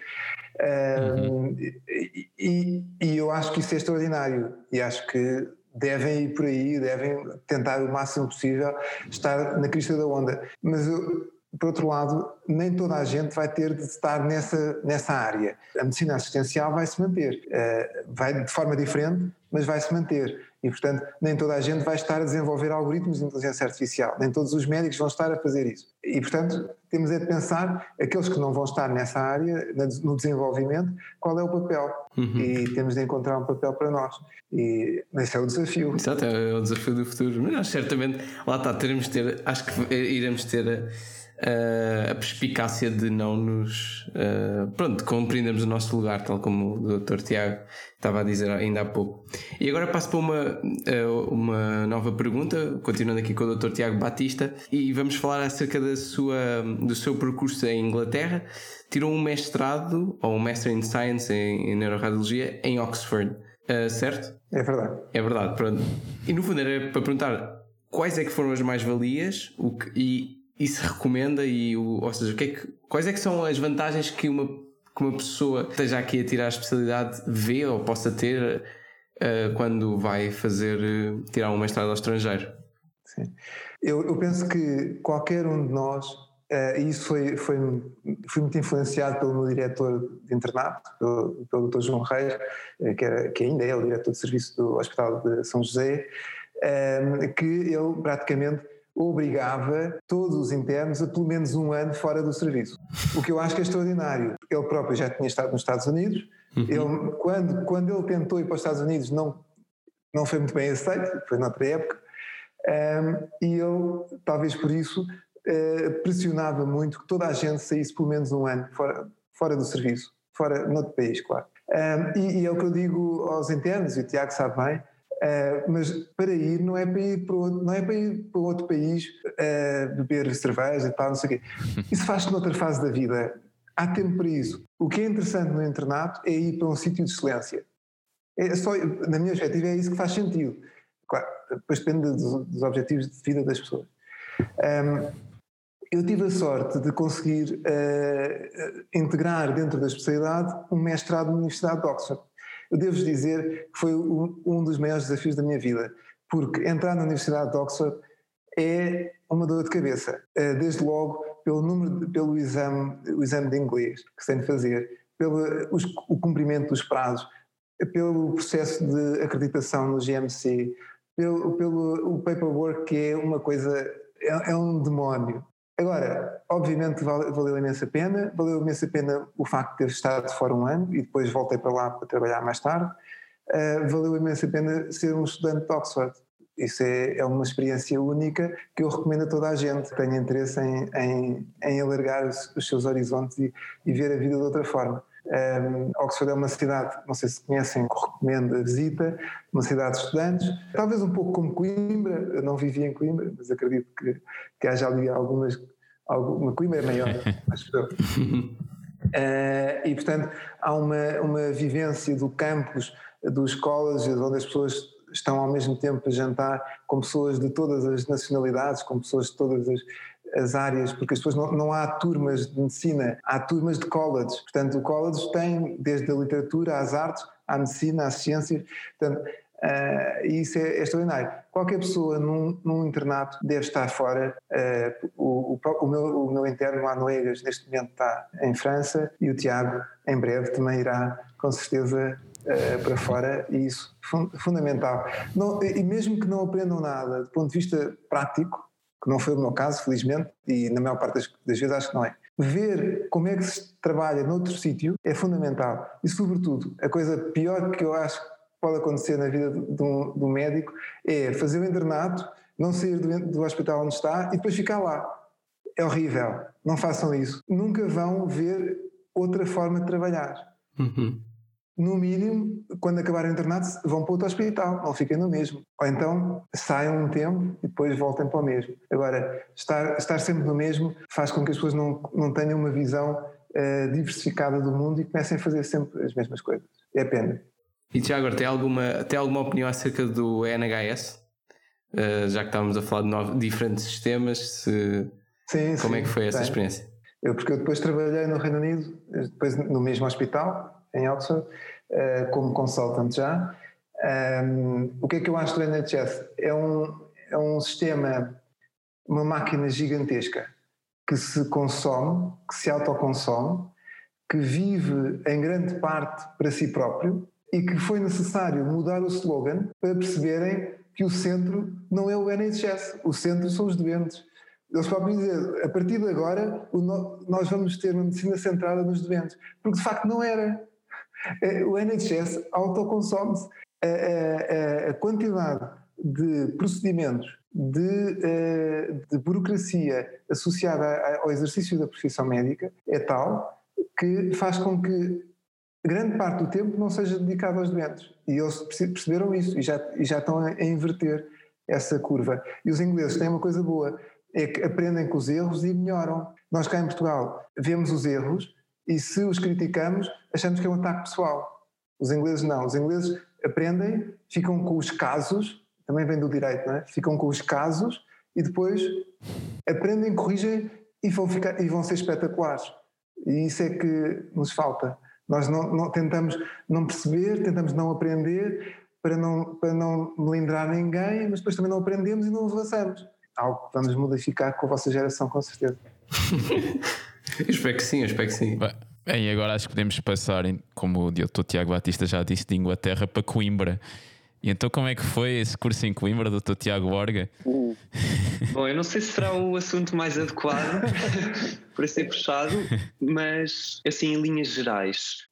Uhum. e, e, e eu acho que isso é extraordinário e acho que devem ir por aí, devem tentar o máximo possível estar na crista da onda. Mas eu, por outro lado, nem toda a gente vai ter de estar nessa, nessa área. A medicina assistencial vai se manter, uh, vai de forma diferente, mas vai se manter. E, portanto, nem toda a gente vai estar a desenvolver algoritmos de inteligência artificial, nem todos os médicos vão estar a fazer isso. E, portanto, temos é de pensar, aqueles que não vão estar nessa área, no desenvolvimento, qual é o papel. Uhum. E temos de encontrar um papel para nós. E esse é o desafio. Exato, é o desafio do futuro. Mas certamente, lá está, teremos ter, acho que iremos ter uh, a perspicácia de não nos. Uh, pronto, compreendermos o nosso lugar, tal como o Dr. Tiago estava a dizer ainda há pouco. E agora passo para uma, uh, uma nova pergunta, continuando aqui com o Dr. Tiago Batista, e vamos falar acerca da sua, do seu percurso em Inglaterra. Tirou um mestrado, ou um Master in Science em, em Neuroradiologia, em Oxford. Certo? É verdade. É verdade, pronto. E no fundo era para perguntar quais é que foram as mais-valias e se recomenda e o, ou seja, o que é que, quais é que são as vantagens que uma, que uma pessoa esteja aqui a tirar a especialidade vê ou possa ter uh, quando vai fazer uh, tirar um mestrado ao estrangeiro? Sim. Eu, eu penso que qualquer um de nós, uh, e isso foi, foi, foi muito influenciado pelo meu diretor de internato, pelo, pelo Dr. João Reis, que, era, que ainda é o diretor de serviço do Hospital de São José, que ele praticamente obrigava todos os internos a pelo menos um ano fora do serviço. O que eu acho que é extraordinário. Ele próprio já tinha estado nos Estados Unidos. Uhum. Ele, quando, quando ele tentou ir para os Estados Unidos, não, não foi muito bem aceito, foi noutra época. Um, e ele, talvez por isso, uh, pressionava muito que toda a gente saísse pelo menos um ano fora, fora do serviço, fora, noutro país, claro. Um, e, e, é o que eu digo aos internos, e o Tiago sabe bem, Uh, mas para ir não é para ir para outro, não é para ir para outro país uh, beber cerveja e tal, não sei o quê. Isso faz-se noutra fase da vida. Há tempo para isso. O que é interessante no internato é ir para um sítio de excelência. É só, na minha perspectiva, é isso que faz sentido. Claro, depois depende dos, dos objetivos de vida das pessoas. Um, eu tive a sorte de conseguir uh, integrar dentro da especialidade um mestrado na Universidade de Oxford eu devo dizer que foi um dos maiores desafios da minha vida, porque entrar na Universidade de Oxford é uma dor de cabeça, eh, desde logo pelo número, pelo exame, o exame de inglês que se tem de fazer, pelo os, o cumprimento dos prazos, pelo processo de acreditação no GMC, pelo, pelo o paperwork que é uma coisa, é, é um demónio. Agora, obviamente valeu imensa pena, valeu imensa pena o facto de ter estado fora um ano e depois voltei para lá para trabalhar mais tarde, uh, valeu imensa pena ser um estudante de Oxford. Isso é, é, uma experiência única que eu recomendo a toda a gente que tenha interesse em, em, em alargar os, os, seus horizontes e, e, ver a vida de outra forma. Um, Oxford é uma cidade, não sei se conhecem, recomendo a visita, uma cidade de estudantes, talvez um pouco como Coimbra, eu não vivi em Coimbra, mas acredito que, que haja ali algumas alguma Coimbra é maior, acho eu. Uh, e portanto há uma, uma vivência do campus, dos colleges, onde as pessoas estão ao mesmo tempo a jantar com pessoas de todas as nacionalidades, com pessoas de todas as, as áreas, porque as pessoas não, não há turmas de medicina, há turmas de college. Portanto, o college tem desde a literatura às artes, à medicina, às ciências. Portanto, Uh, e isso é, é, extraordinário. Qualquer pessoa num, num internato deve estar fora. Uh, o, o, o, meu, o meu interno lá no EGAS neste momento está em França e o Tiago em breve também irá com certeza uh, para fora e isso fun fundamental. Não, e mesmo que não aprendam nada do ponto de vista prático, que não foi o meu caso felizmente e na maior parte das, das vezes acho que não é, ver como é que se trabalha noutro sítio é fundamental. E, sobretudo, a coisa pior que eu acho pode acontecer na vida de um médico é fazer o internato, não sair do, do hospital onde está e depois ficar lá. É horrível. Não façam isso. Nunca vão ver outra forma de trabalhar. Uhum. No mínimo, quando acabarem o internato, vão para outro hospital, não fiquem no mesmo. Ou então saiam um tempo e depois voltem para o mesmo. Agora, estar, estar sempre no mesmo faz com que as pessoas não, não tenham uma visão uh, diversificada do mundo e comecem a fazer sempre as mesmas coisas. É pena. E já agora, tem alguma, tem alguma opinião acerca do NHS? Uh, já que estávamos a falar de diferentes sistemas, se, sim, como sim, é que foi essa tem. experiência? Eu, porque eu depois trabalhei no Reino Unido, depois no mesmo hospital, em Oxford, uh, como consultant já. O que é que eu acho do NHS? É um, é um sistema, uma máquina gigantesca que se consome, que se autoconsome, que vive em grande parte para si próprio e que foi necessário mudar o slogan para perceberem que o centro não é o NHS, o centro são os doentes. Eles próprios dizem, a partir de agora nós vamos ter uma medicina centrada nos doentes, porque de facto não era. É, o NHS autoconsome-se. A, a, a, quantidade de procedimentos, de, eh, de burocracia associada ao exercício da profissão médica é tal que faz com que grande parte do tempo não seja dedicado aos doentes. E eles perceberam isso e já, e já estão a inverter essa curva. E os ingleses têm uma coisa boa, é que aprendem com os erros e melhoram. Nós cá em Portugal vemos os erros e se os criticamos achamos que é um ataque pessoal. Os ingleses não. Os ingleses aprendem, ficam com os casos, também vem do direito, não é? Ficam com os casos e depois aprendem, corrigem e vão, ficar, e vão ser espetaculares. E isso é que nos falta. Nós não, não, tentamos não perceber, tentamos não aprender para não, para não melindrar ninguém, mas depois também não aprendemos e não avançamos. Algo que vamos modificar com a vossa geração, com certeza. eu espero que sim, eu espero que sim. Bem, agora acho que podemos passar, como o doutor Tiago Batista já disse, de Inglaterra para Coimbra. E então como é que foi esse curso em Coimbra, doutor Tiago Borga? Uh. Bom, eu não sei se será o assunto mais adequado para ser puxado, mas assim em linhas gerais,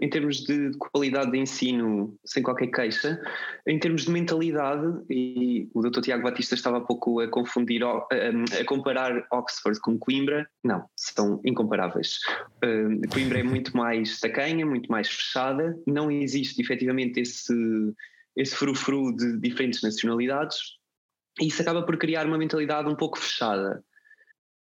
em termos de qualidade de ensino, sem qualquer queixa, em termos de mentalidade, e o doutor Tiago Batista estava há pouco a confundir, a, comparar Oxford com Coimbra, não, são incomparáveis. Uh, Coimbra é muito mais tacanha, muito mais fechada, não existe efetivamente esse esse frufru de diferentes nacionalidades, e isso acaba por criar uma mentalidade um pouco fechada.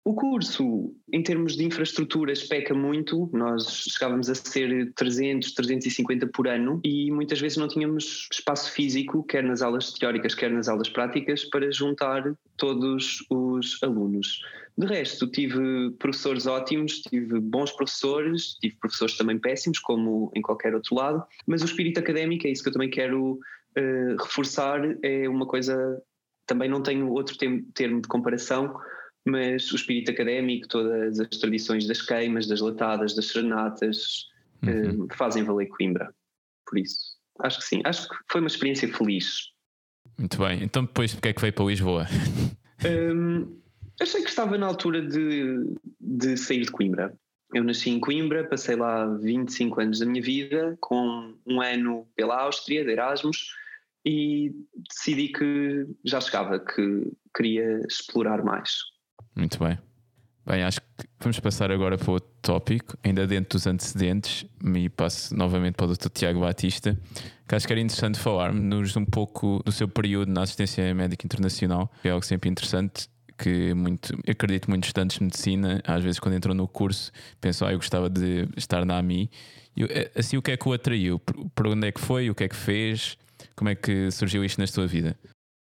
O curso, em termos de infraestruturas, peca muito. Nós chegávamos a ser 300, 350 por ano e muitas vezes não tínhamos espaço físico, quer nas aulas teóricas, quer nas aulas práticas, para juntar todos os alunos. De resto, tive professores ótimos, tive bons professores, tive professores também péssimos, como em qualquer outro lado, mas o espírito académico é isso que eu também quero uh, reforçar, é uma coisa, também não tenho outro termo de comparação, mas o espírito académico, todas as tradições das queimas, das latadas, das serenatas, uhum. uh, fazem valer Coimbra. Por isso, acho que sim, acho que foi uma experiência feliz. Muito bem, então depois porque é que veio para Lisboa? Um, achei que estava na altura de, de sair de Coimbra. Eu nasci em Coimbra, passei lá 25 anos da minha vida, com um ano pela Áustria, de Erasmus, e decidi que já chegava, que queria explorar mais. Muito bem. Bem, acho que vamos passar agora para outro tópico, ainda dentro dos antecedentes, e passo novamente para o Dr. Tiago Batista, que acho que era interessante falar-nos um pouco do seu período na assistência médica internacional, que é algo sempre interessante, que muito, acredito muitos estudantes de medicina, às vezes quando entram no curso, pensam, ah, eu gostava de estar na AMI. E, eh, assim, o que é que o atraiu? Por onde é que foi? O que é que fez? Como é que surgiu isto na sua vida?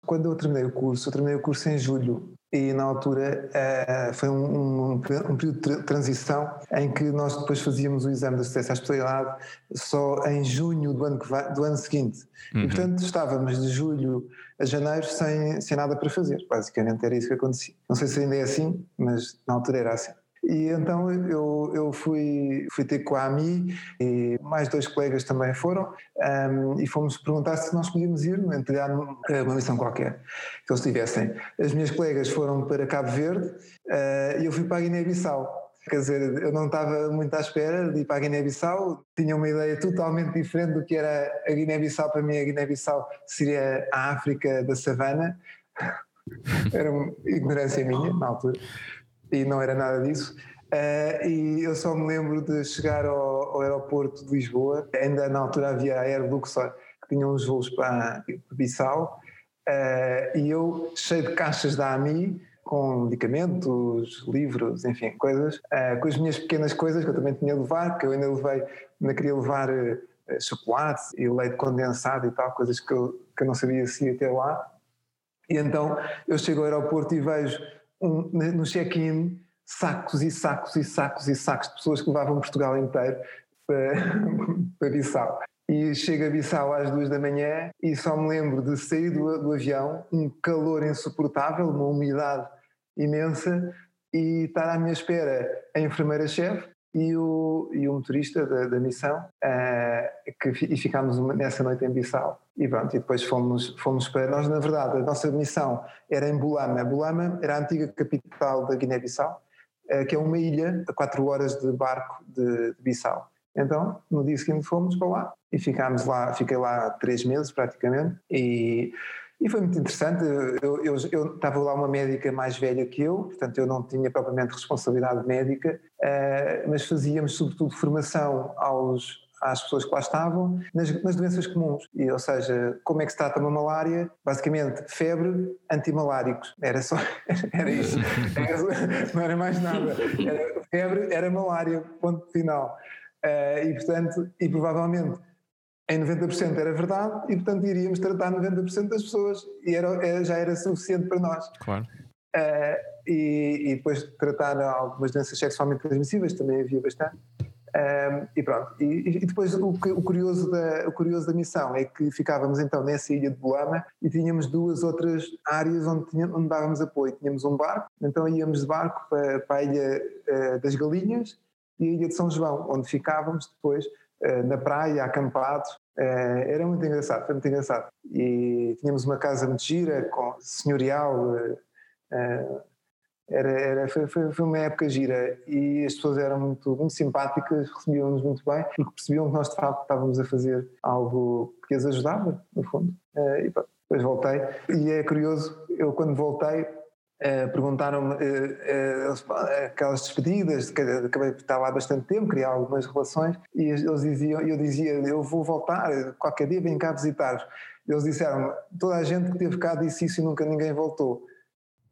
Quando eu terminei o curso, eu terminei o curso em julho e na altura uh, foi um, um, um, período de transição em que nós depois fazíamos o exame de acesso à especialidade só em junho do ano, vai, do ano seguinte. Uhum. E portanto estávamos de julho a janeiro sem, sem nada para fazer. Basicamente era isso que acontecia. Não sei se ainda é assim, mas na altura era assim. E então eu, eu fui, fui ter com a AMI e mais dois colegas também foram um, e fomos perguntar se nós podíamos ir entregar uma missão qualquer que eles tivessem. As minhas colegas foram para Cabo Verde uh, e eu fui para a Guiné-Bissau. Quer dizer, eu não estava muito à espera de ir para a Guiné-Bissau, tinha uma ideia totalmente diferente do que era a Guiné-Bissau. Para mim, a Guiné-Bissau seria a África da savana. Era uma ignorância minha na altura e não era nada disso. Uh, e eu só me lembro de chegar ao, ao, aeroporto de Lisboa, ainda na altura havia a Air Luxor, que tinha uns voos para Bissau, uh, e eu, cheio de caixas da AMI, com medicamentos, livros, enfim, coisas, uh, com as minhas pequenas coisas que eu também tinha de levar, que eu ainda levei, ainda queria levar chocolate e leite condensado e tal, coisas que eu, que eu não sabia se ia ter lá. E então eu chego ao aeroporto e vejo um, no check-in sacos e sacos e sacos e sacos de pessoas que levavam Portugal inteiro para, para Bissau. E chego a Bissau às duas da manhã e só me lembro de sair do, do avião, um calor insuportável, uma umidade imensa, e estar à minha espera a enfermeira-chefe e o, e o motorista da, da missão, uh, que, e ficámos nessa noite em Bissau. E pronto, e depois fomos, fomos para. Nós, na verdade, a nossa missão era em Bulama. Bulama era a antiga capital da Guiné-Bissau, uh, que é uma ilha a 4 horas de barco de, de Bissau. Então, no dia seguinte fomos para lá e ficámos lá, fiquei lá três meses praticamente e e foi muito interessante. Eu, eu, eu, estava lá uma médica mais velha que eu, portanto eu não tinha propriamente responsabilidade médica, uh, mas fazíamos sobretudo formação aos, às pessoas que lá estavam nas, nas, doenças comuns, e, ou seja, como é que se trata uma malária, basicamente febre, antimaláricos, era só, era isso, não era mais nada, era febre, era malária, ponto final. Uh, e portanto, e provavelmente em 90% era verdade e, portanto, iríamos tratar 90% das pessoas e era, já era suficiente para nós. Claro. Uh, e, e, depois tratar algumas doenças sexualmente transmissíveis, também havia bastante. Uh, e pronto. E, e depois o, o, curioso da, o curioso da missão é que ficávamos então nessa ilha de Bolama e tínhamos duas outras áreas onde, tínhamos, onde dávamos apoio. Tínhamos um barco, então íamos de barco para, para a Ilha uh, das Galinhas e a Ilha de São João, onde ficávamos depois na praia, acampados. Eh, era muito engraçado, foi muito engraçado. E tínhamos uma casa muito gira, com senhorial. Eh, era, era, foi, foi, foi, uma época gira e as pessoas eram muito, muito simpáticas, recebiam-nos muito bem, porque percebiam que nós de facto estávamos a fazer algo que as ajudava, no fundo. E depois voltei. E é curioso, eu quando voltei, Uh, perguntaram-me uh, uh, aquelas despedidas, que acabei de estar lá há bastante tempo, criar algumas relações, e eles diziam, eu dizia, eu vou voltar, qualquer dia vem cá visitar-vos. Eles disseram toda a gente que teve cá disse isso e nunca ninguém voltou.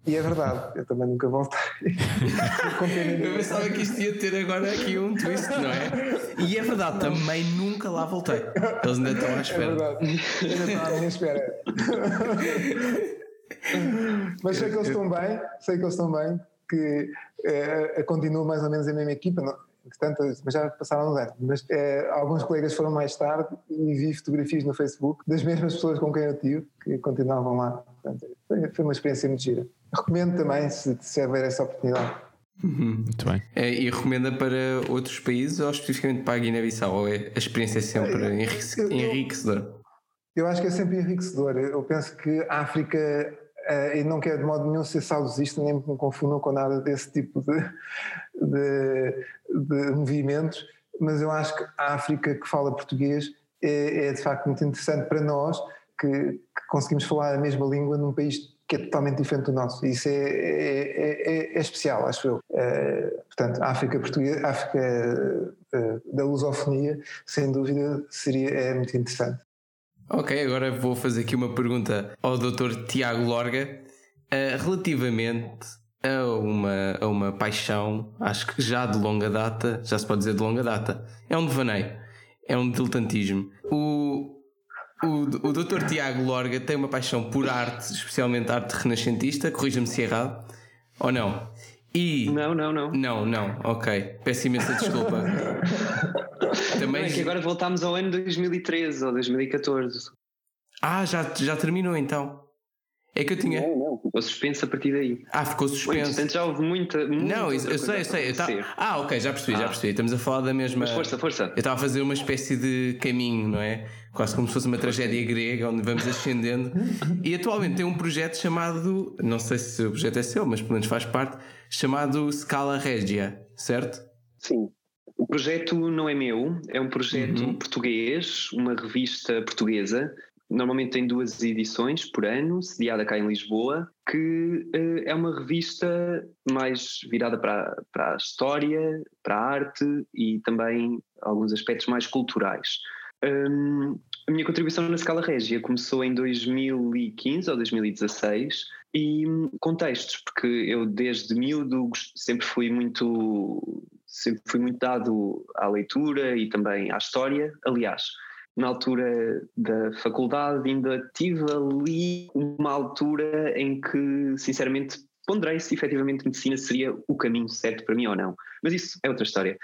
E é verdade, eu também nunca voltei. eu pensava que isto ia ter agora aqui um twist, não é? E é verdade, também nunca lá voltei. Eles ainda estão à espera. É verdade, ainda estão à minha espera. Mas sei que eles estão bem, sei que eles estão bem, que é, continuam mais ou menos a mesma equipa, não, portanto, mas já passaram uns anos. Mas é, alguns colegas foram mais tarde e vi fotografias no Facebook das mesmas pessoas com quem eu tive, que continuavam lá. Portanto, foi, foi uma experiência muito gira. Recomendo também, se, se houver essa oportunidade. Uhum. Muito bem. É, e recomenda para outros países ou especificamente para a Guiné-Bissau? Ou é, a experiência é sempre enriquecedora? Eu, acho que é sempre enriquecedor. Eu penso que a África Uh, e não quero de modo nenhum ser saudosista, nem me confundam com nada desse tipo de, de, de, movimentos, mas eu acho que a África que fala português é, é de facto muito interessante para nós, que, que, conseguimos falar a mesma língua num país que é totalmente diferente do nosso. Isso é, é, é, é especial, acho eu. Uh, portanto, a África portuguesa, África uh, da lusofonia, sem dúvida, seria, é muito interessante. Ok, agora vou fazer aqui uma pergunta ao Dr. Tiago Lorga uh, relativamente a uma, a uma paixão, acho que já de longa data, já se pode dizer de longa data, é um devaneio, é um diletantismo. O, o, o Dr. Tiago Lorga tem uma paixão por arte, especialmente arte renascentista, corrija-me se é errado, ou não? E... Não, não, não. Não, não, ok. Peço imensa desculpa. Também é que agora voltámos ao ano 2013 ou 2014. Ah, já, já terminou então. É que eu tinha. Não, não, ficou suspenso a partir daí. Ah, ficou suspenso. Portanto, já houve muita. muita não, eu sei, eu sei. Eu tava... Ah, ok, já percebi, ah. já percebi. Estamos a falar da mesma. Mas força, força. Eu estava a fazer uma espécie de caminho, não é? Quase como se fosse uma tragédia grega, onde vamos ascendendo. e atualmente tem um projeto chamado. Não sei se o projeto é seu, mas pelo menos faz parte. Chamado Scala Regia, certo? Sim. O projeto não é meu, é um projeto uhum. português, uma revista portuguesa. Normalmente tem duas edições por ano, sediada cá em Lisboa, que uh, é uma revista mais virada para, para a história, para a arte e também alguns aspectos mais culturais. Um, a minha contribuição na Scala Regia começou em 2015 ou 2016 e contextos, porque eu desde miúdo sempre fui muito sempre fui muito dado à leitura e também à história. Aliás, na altura da faculdade ainda tive ali uma altura em que, sinceramente, ponderei se efetivamente medicina seria o caminho certo para mim ou não. Mas isso é outra história.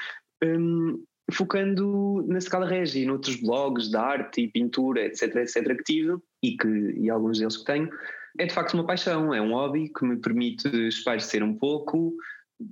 Um, focando na escala regi noutros blogs de arte e pintura, etc, etc, que tive e, que, e alguns deles que tenho, é de facto uma paixão, é um hobby que me permite espairecer um pouco,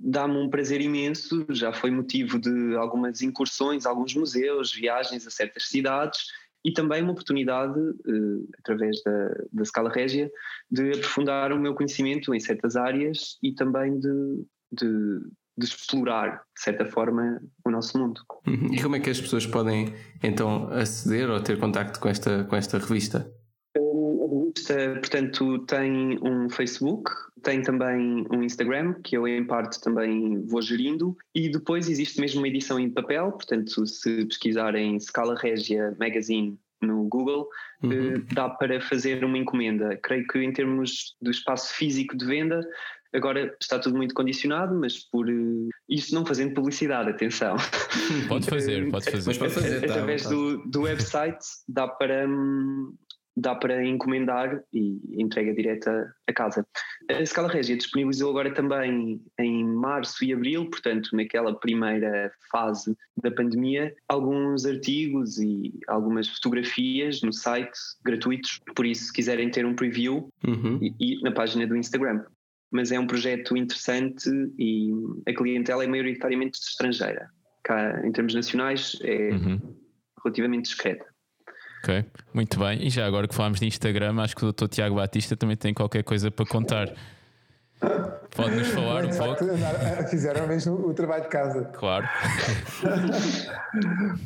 dá-me um prazer imenso, já foi motivo de algumas incursões, alguns museus, viagens a certas cidades e também uma oportunidade, uh, através da, da Scala Régia, de aprofundar o meu conhecimento em certas áreas e também de, de, de, explorar, de certa forma, o nosso mundo. Uhum. E como é que as pessoas podem então aceder ou ter contacto com esta, com esta revista? Revista, portanto, tem um Facebook, tem também um Instagram, que eu em parte também vou gerindo, e depois existe mesmo uma edição em papel, portanto, se pesquisarem Scala Regia Magazine no Google, uhum. Eh, dá para fazer uma encomenda. Creio que em termos do espaço físico de venda, agora está tudo muito condicionado, mas por uh, isto não fazendo publicidade, atenção. Pode fazer, pode fazer. Mas pode fazer tá, Através tá. do, do website dá para, um, dá para encomendar e entrega direta a casa. A Scala Regia disponibilizou agora também em março e abril, portanto, naquela primeira fase da pandemia, alguns artigos e algumas fotografias no site gratuitos. Por isso, se quiserem ter um preview, uhum. e, e na página do Instagram. Mas é um projeto interessante e a clientela é maioritariamente estrangeira. Cá, em termos nacionais, é uhum. relativamente discreta. Ok, muito bem. E já agora que falámos de Instagram, acho que o Dr. Tiago Batista também tem qualquer coisa para contar. Pode-nos falar um pouco? Eh, fizeram mesmo o trabalho de casa. Claro.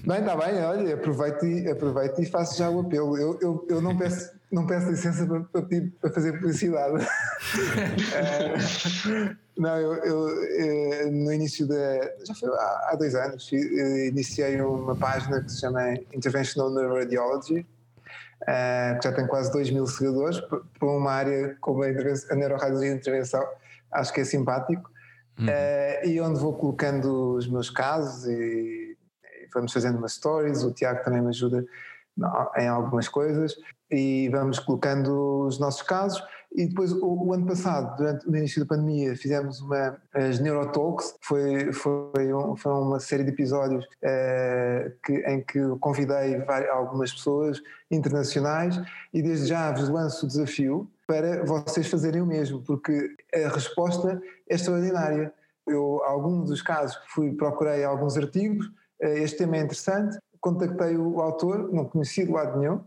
bem, está bem, olha, aproveito e, aproveito e faço já o apelo. Eu, eu, eu não, peço, não peço licença para, para, para fazer publicidade. não, eu, eu, eh, no início da. Já foi há, há dois anos, iniciei uma página que se chama Interventional Neuroradiology uh, que já tem quase 2 mil seguidores, para uma área como a, a neuroradiologia de intervenção, acho que é simpático. Uhum. Uh, e onde vou colocando os meus casos e, e, vamos fazendo umas stories, o Tiago também me ajuda em algumas coisas. E vamos colocando os nossos casos. E depois, o, o, ano passado, durante o início da pandemia, fizemos uma, as Neurotalks, foi, foi, um, foi uma série de episódios uh, que, em que convidei várias, algumas pessoas internacionais. E desde já vos lanço o desafio para vocês fazerem o mesmo, porque a resposta é extraordinária. Eu, alguns dos casos, fui procurei alguns artigos, uh, este tema é interessante, contactei o autor, não conhecia de lado nenhum,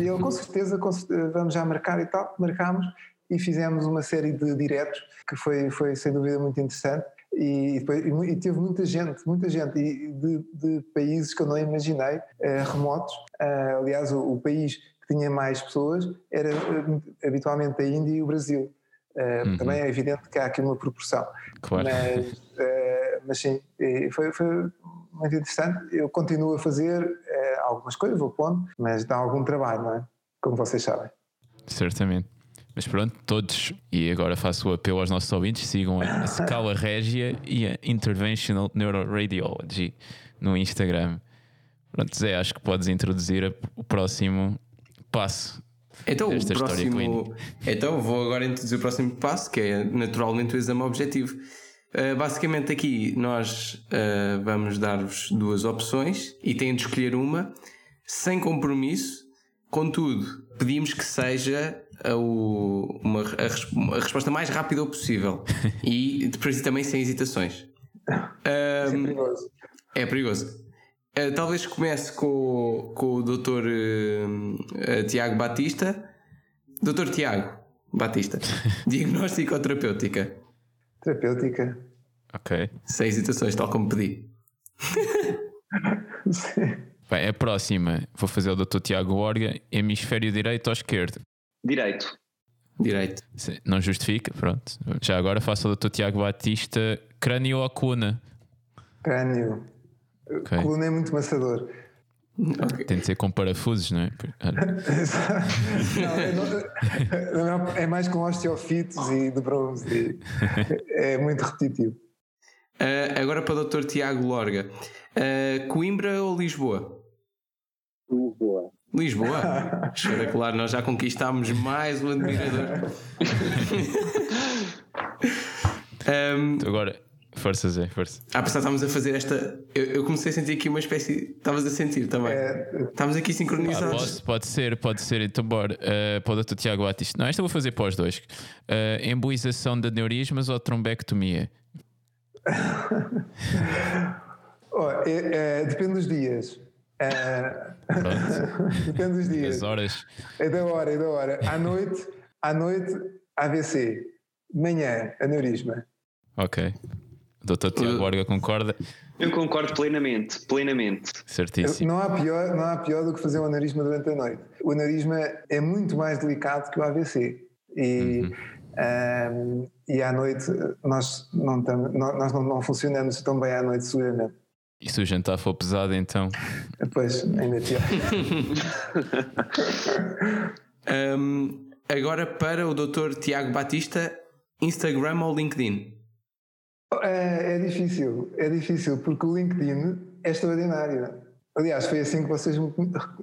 e ele, com certeza, com certeza, vamos já marcar e tal, marcámos e fizemos uma série de diretos que foi, foi sem dúvida muito interessante. E, depois, e teve muita gente, muita gente, e de, de países que eu não imaginei, eh, remotos. Uh, aliás, o, o, país que tinha mais pessoas era habitualmente a Índia e o Brasil. Uh, uhum. Também é evidente que há aqui uma proporção. Claro. Mas, mas sim, foi, foi muito interessante. Eu continuo a fazer algumas coisas, vou pondo, mas dá algum trabalho, não é? Como vocês sabem. Certamente. Mas pronto, todos, e agora faço o apelo aos nossos ouvintes, sigam a Scala Regia e a Interventional Neuroradiology no Instagram. Pronto, Zé, acho que podes introduzir o próximo passo. Então, o próximo, então vou agora introduzir o próximo passo, que é naturalmente o exame objetivo. Uh, basicamente aqui nós uh, vamos dar-vos duas opções e têm de escolher uma sem compromisso, contudo pedimos que seja a, o, uma, a, a, resposta mais rápida possível e depois também sem hesitações. Um, é perigoso. É perigoso. Uh, talvez comece com, com o Dr. Uh, Tiago Batista. Dr. Tiago Batista, diagnóstico ou terapêutica? Terapêutica. Ok. Sem hesitações, tal como pedi. Sim. Bem, a próxima, vou fazer o Dr. Tiago Orga, hemisfério direito ou esquerdo? Direito. Direito. Não justifica, pronto. Já agora faço o Dr. Tiago Batista, crânio ou cuna? Crânio. Okay. Coluna é muito maçador. Okay. Tem de ser com parafusos, não é? não, é, é, mais com osteofitos e de bronze. É muito repetitivo. Uh, agora para o Dr. Tiago Lorga. Uh, Coimbra ou Lisboa? Lisboa. Lisboa? Espetacular, nós já conquistámos mais um admirador. um, agora, Força, Zé, força. Ah, pessoal, estávamos a fazer esta. Eu, eu, comecei a sentir aqui uma espécie. Estavas a sentir também. É... Estamos aqui sincronizados. Ah, pode, ser, pode ser. Então, bora. Uh, para o Dr. Tiago Batista. Não, esta eu vou fazer para os dois. Uh, emboização de neurismas ou trombectomia? oh, é, é, depende dos dias. É, depende dos dias. As horas. É da hora, é da hora. À noite, à noite, AVC. Manhã, aneurisma. Ok. Doutor Tiago Borga concorda? Eu concordo plenamente, plenamente. Certíssimo. Não há, pior, não há pior do que fazer um aneurisma durante a noite. O aneurisma é muito mais delicado que o AVC. E, uhum. um, e à noite nós não, tam, nós não, não funcionamos tão bem à noite, seguramente. E se o jantar for pesado, então? Pois, ainda pior. um, agora para o Dr. Tiago Batista, Instagram ou LinkedIn? É, é, difícil, é difícil, porque o LinkedIn é extraordinário. Aliás, foi assim que vocês me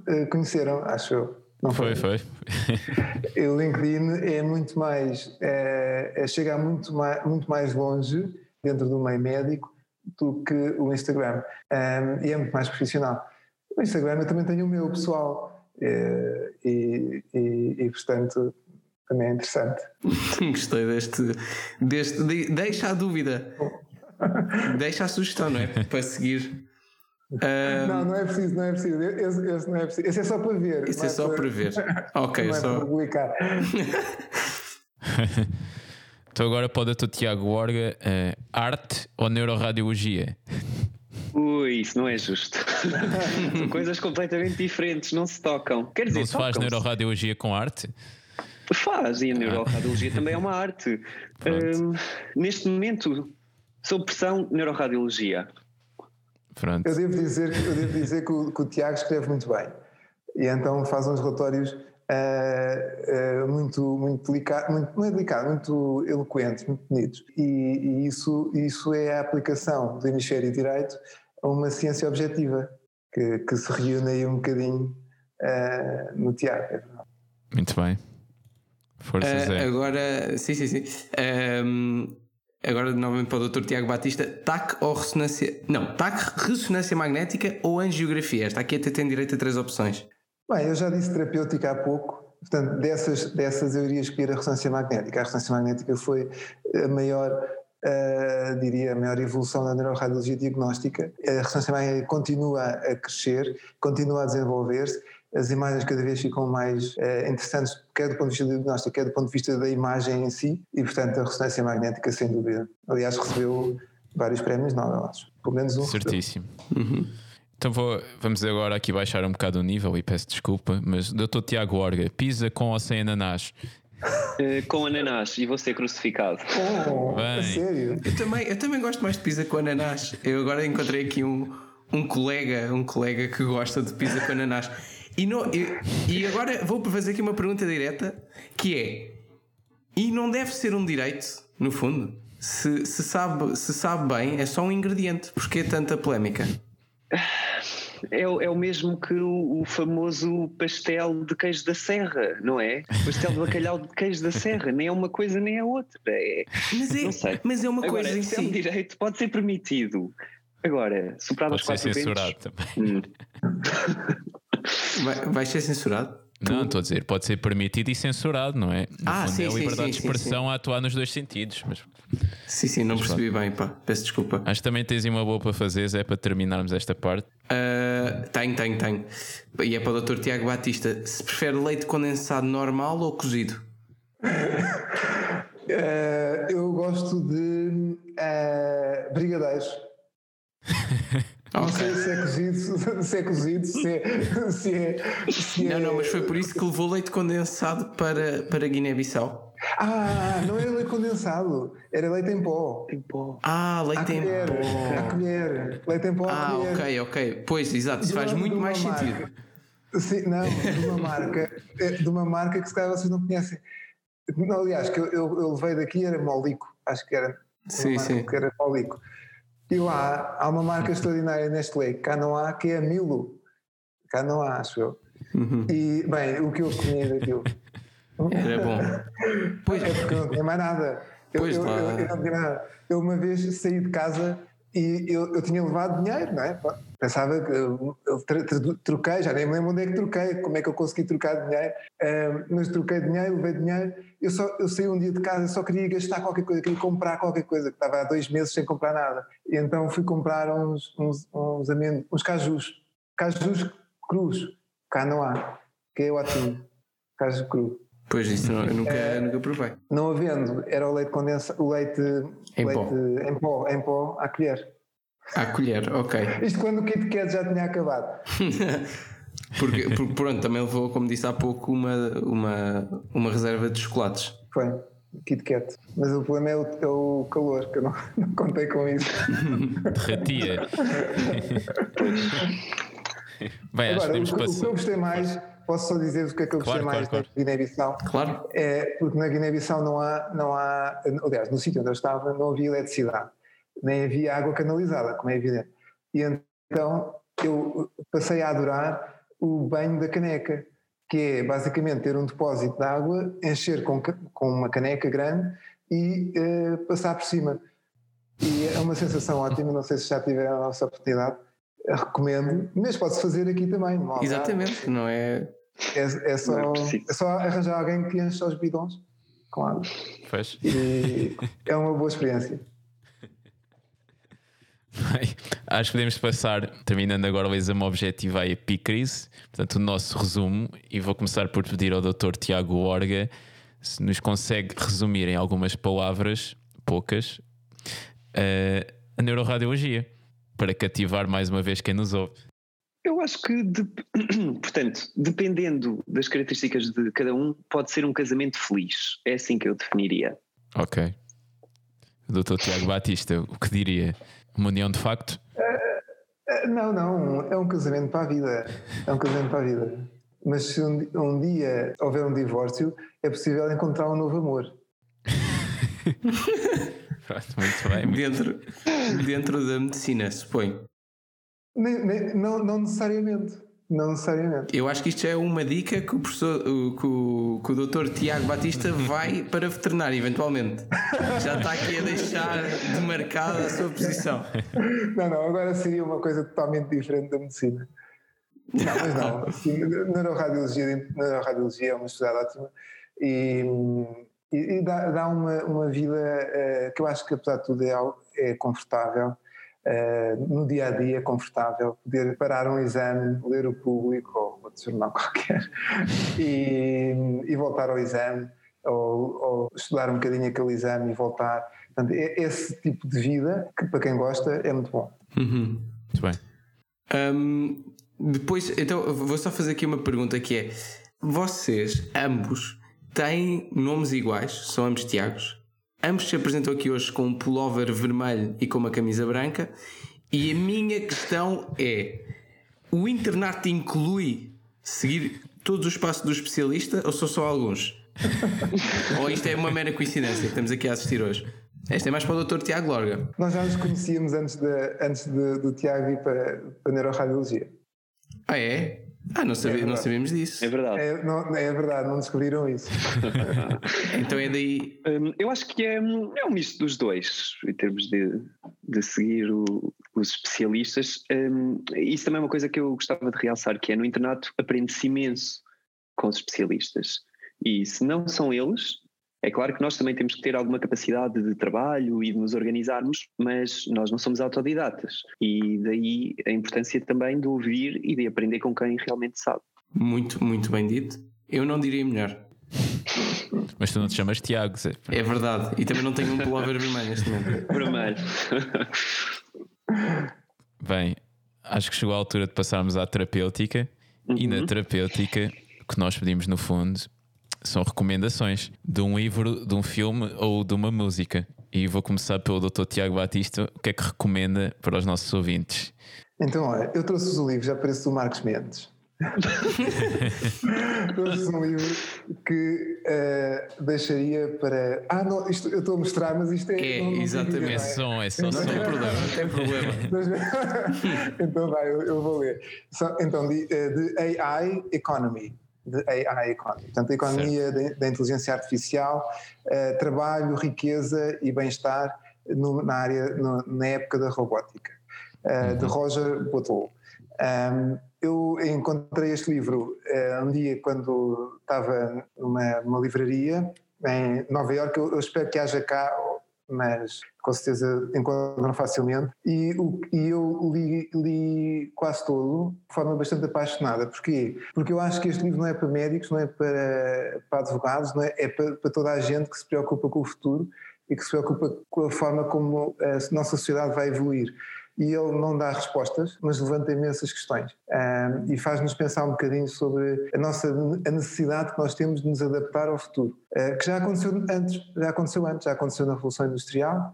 eh, conheceram, acho eu. Não foi? Foi, foi. o LinkedIn é muito mais, é, é chega muito mais, muito mais longe dentro do meio médico do que o Instagram. Um, e é muito mais profissional. O Instagram eu também tenho o meu pessoal. É, e, e, e, portanto, também é interessante. Gostei deste, deste. De, deixa a dúvida. deixa a sugestão, não é? Para seguir. Um... Não, não é preciso, não é preciso. Esse, esse, não é preciso. esse é só para ver. Esse é só para, ver. Ok, não é só. para publicar. então agora pode o Tiago Orga, uh, arte ou neuroradiologia? Ui, isso não é justo. São coisas completamente diferentes, não se tocam. Quer dizer, não se faz neuroradiologia com arte? Faz, e a neuroradiologia também é uma arte. Um, neste momento, sob pressão, neuroradiologia. Pronto. Eu devo dizer, eu devo dizer que, o, que o Tiago escreve muito bem. E então faz uns relatórios uh, uh, muito, muito delicados, muito, não é delicado, muito eloquentes, muito bonitos. E, e, isso, isso é a aplicação do hemisfério direito a uma ciência objetiva que, que se reúne aí um bocadinho uh, no Tiago. É muito bem. Força, uh, agora, sim, sim, sim. Um, agora, novamente para o Dr. Tiago Batista: TAC ou ressonância. Não, TAC, ressonância magnética ou angiografia? Esta aqui até tem direito a três opções. Bem, eu já disse terapêutica há pouco. Portanto, dessas, dessas eu iria escolher a ressonância magnética. A ressonância magnética foi a maior, uh, diria, a maior evolução da neuroradiologia diagnóstica. A ressonância magnética continua a crescer, continua a desenvolver-se as imagens cada vez ficam mais uh, interessantes, quer do ponto de vista do diagnóstico, quer do ponto de vista da imagem em si, e portanto a ressonância magnética, sem dúvida. Aliás, recebeu vários prémios Nobel, acho. Pelo menos um. Certíssimo. Uhum. Então vou, vamos agora aqui baixar um bocado o nível e peço desculpa, mas Dr. Tiago Orga, pizza com ou sem ananás? Uh, com ananás e vou ser crucificado. Oh, Bem. sério? Eu também, eu também gosto mais de pizza com ananás. Eu agora encontrei aqui um, um colega, um colega que gosta de pizza com ananás. E, não, e, e agora vou fazer aqui uma pergunta direta que é: e não deve ser um direito, no fundo? Se, se, sabe, se sabe bem, é só um ingrediente. Porquê é tanta polémica? É, é, o mesmo que o, o, famoso pastel de queijo da serra, não é? Pastel de bacalhau de queijo da serra, nem é uma coisa nem é outra. É, mas, é, não sei. mas é uma Agora, coisa em se si. é um direito, pode ser permitido. Agora, superado pode as quatro ser censurado ventos, também. Hum. Vai, vai ser censurado? Não, estou a dizer, pode ser permitido e censurado, não é? No Ah, fundo sim, é a sim, liberdade sim, de expressão sim, a atuar nos dois sentidos. Mas Sim, sim, não Mas percebi bem, pá. Peço desculpa. acho que também tens aí uma boa para fazer, é para terminarmos esta parte. Uh, tenho, tenho, tenho. E é para o Dr. Tiago Batista. Se prefere leite condensado normal ou cozido? Uh, eu gosto de uh, brigadeiros. Não sei se é cozido, se é cozido, se é. Se é, se Não, é... não, mas foi por isso que levou leite condensado para, para Guiné-Bissau. Ah, não era leite condensado, era leite em pó. Em pó. Ah, À leite em colher, à pó. colher. Leite em pó à Ah, colher. ok, ok. Pois, exato, isso faz muito mais marca. sentido. Sim, não, de uma marca, é, de uma marca que se calhar vocês não conhecem. Não, aliás, que eu, eu, eu levei daqui era Molico, acho que era. Sim, sim. Que era Molico. E lá há uma marca extraordinária Nestlé, cá não há, que é a Milo. Cá não há, acho eu. Uhum. E, bem, o que eu comi daquilo. Era bom. Pois, É porque não tinha mais nada. Eu, Pois eu, eu, eu não tinha nada. Eu uma vez saí de casa e eu, eu tinha levado dinheiro, não é? Pensava que eu troquei, já nem me lembro onde é que troquei, como é que eu consegui trocar dinheiro, mas troquei dinheiro, levei dinheiro. Eu, só, eu saí um dia de casa, só queria gastar qualquer coisa, queria comprar qualquer coisa, que estava há dois meses sem comprar nada. E então fui comprar uns, uns, uns, amendo, uns cajus, cajus crus, cá não há, que é o atum, caju cru. Pois isso não, eu nunca, é, nunca provei. Não havendo, era o leite condensado, o leite em leite pó, em pó, em pó à colher. À colher, ok. Isto quando o Kit Kat já tinha acabado. porque, porque, pronto, também levou, como disse há pouco, uma, uma, uma reserva de chocolates. Foi, Kit Kat. Mas o problema é o, é o calor, que eu não, não contei com isso. Derretia. Bem, Agora, o, o, que eu gostei mais, posso só dizer o que é que eu gostei claro, mais claro, da Guiné-Bissau? Claro. É, porque na Guiné-Bissau não há, não há, aliás, no sítio onde eu estava não havia eletricidade nem havia água canalizada, como é evidente. E então eu passei a adorar o banho da caneca, que é basicamente ter um depósito de água, encher com, com uma caneca grande e uh, passar por cima. E é uma sensação ótima, não sei se já tiveram a nossa oportunidade, recomendo, mas pode-se fazer aqui também. Não Exatamente, não é... É, é, só, é, é, só arranjar alguém que enche os bidões com água. Fez. E é uma boa experiência. Bem, acho que podemos passar, terminando agora o exame objetivo à epicrise, portanto, o nosso resumo, e vou começar por pedir ao Dr. Tiago Orga se nos consegue resumir em algumas palavras, poucas, uh, a neuroradiologia, para cativar mais uma vez quem nos ouve. Eu acho que, de, portanto, dependendo das características de cada um, pode ser um casamento feliz. É assim que eu definiria. Ok. Doutor Tiago Batista, o que diria? Uma união de facto? Uh, uh, não, não, é um casamento para a vida. É um casamento para a vida. Mas se um, um dia houver um divórcio, é possível encontrar um novo amor. muito bem. Muito dentro, dentro da medicina, supõe. Nem, nem, não, não necessariamente. Não necessariamente. Eu acho que isto é uma dica que o professor, que o, que o doutor Tiago Batista vai para veterinário, eventualmente. Já está aqui a deixar demarcada a sua posição. Não, não, agora seria uma coisa totalmente diferente da medicina. Não, mas não. Assim, neuroradiologia, neuroradiologia é uma sociedade ótima e, e, dá, dá, uma, uma vida uh, que eu acho que, apesar de tudo, é, é confortável uh, no dia a dia confortável, poder parar um exame, ler o público ou outro jornal qualquer e, e voltar ao exame ou, ou, estudar um bocadinho aquele exame e voltar. Portanto, esse tipo de vida que para quem gosta é muito bom. Uhum. Muito bem. Um, depois, então, vou só fazer aqui uma pergunta que é: vocês ambos têm nomes iguais? São ambos Tiagos? Ambos se apresentam aqui hoje com um pullover vermelho e com uma camisa branca. E a minha questão é: o internato inclui seguir todos os passos do especialista ou são só alguns? ou isto é uma mera coincidência que estamos aqui a assistir hoje? Esta é mais para o Dr. Tiago Lorga. Nós já nos conhecíamos antes, de, antes de, do Tiago ir para, para a neuroradiologia. Ah, é? Ah, não, sabia, é não sabíamos disso. É verdade. É, não, é verdade, não descobriram isso. então é daí. Um, eu acho que é, é um misto dos dois, em termos de, de seguir o, os especialistas. Um, isso também é uma coisa que eu gostava de realçar, que é no internato aprende-se imenso com os especialistas. E se não são eles, é claro que nós também temos que ter alguma capacidade de trabalho e de nos organizarmos, mas nós não somos autodidatas. E daí a importância também de ouvir e de aprender com quem realmente sabe. Muito, muito bem dito. Eu não diria melhor. Mas tu não te chamas Tiago, Zé. É verdade. E também não tenho um pullover vermelho neste momento. Vermelho. Bem, acho que chegou a altura de passarmos à terapêutica. Uhum. E na uhum. terapêutica, o que nós pedimos no fundo são recomendações de um livro, de um filme ou de uma música. E vou começar pelo Dr. Tiago Batista. O que é que recomenda para os nossos ouvintes? Então, olha, eu trouxe-vos o livro, já parece do Marcos Mendes. trouxe um livro que uh, deixaria para. Ah, não, isto, eu estou a mostrar, mas isto é. É, não, não exatamente. É som, é som. Não, tem problema, não tem problema. então, vai, eu, eu, vou ler. então, de, eh, de AI Economy de AI Economy. Portanto, a economia da inteligência artificial, uh, trabalho, riqueza e bem-estar na área, no, na época da robótica. uh, de Roger Boteau. Um, eu encontrei este livro uh, um dia quando estava numa, numa livraria em Nova Iorque. Eu, eu, espero que haja cá, mas com certeza encontram facilmente. E, e eu li, li, quase todo de forma bastante apaixonada. Porquê? Porque eu acho que este livro não é para médicos, não é para, para advogados, não é, é para, para toda a gente que se preocupa com o futuro e que se preocupa com a forma como a nossa sociedade vai evoluir e ele não dá respostas, mas levanta imensas questões um, e faz-nos pensar um bocadinho sobre a nossa a necessidade que nós temos de nos adaptar ao futuro, uh, que já aconteceu antes, já aconteceu antes, já aconteceu na Revolução Industrial.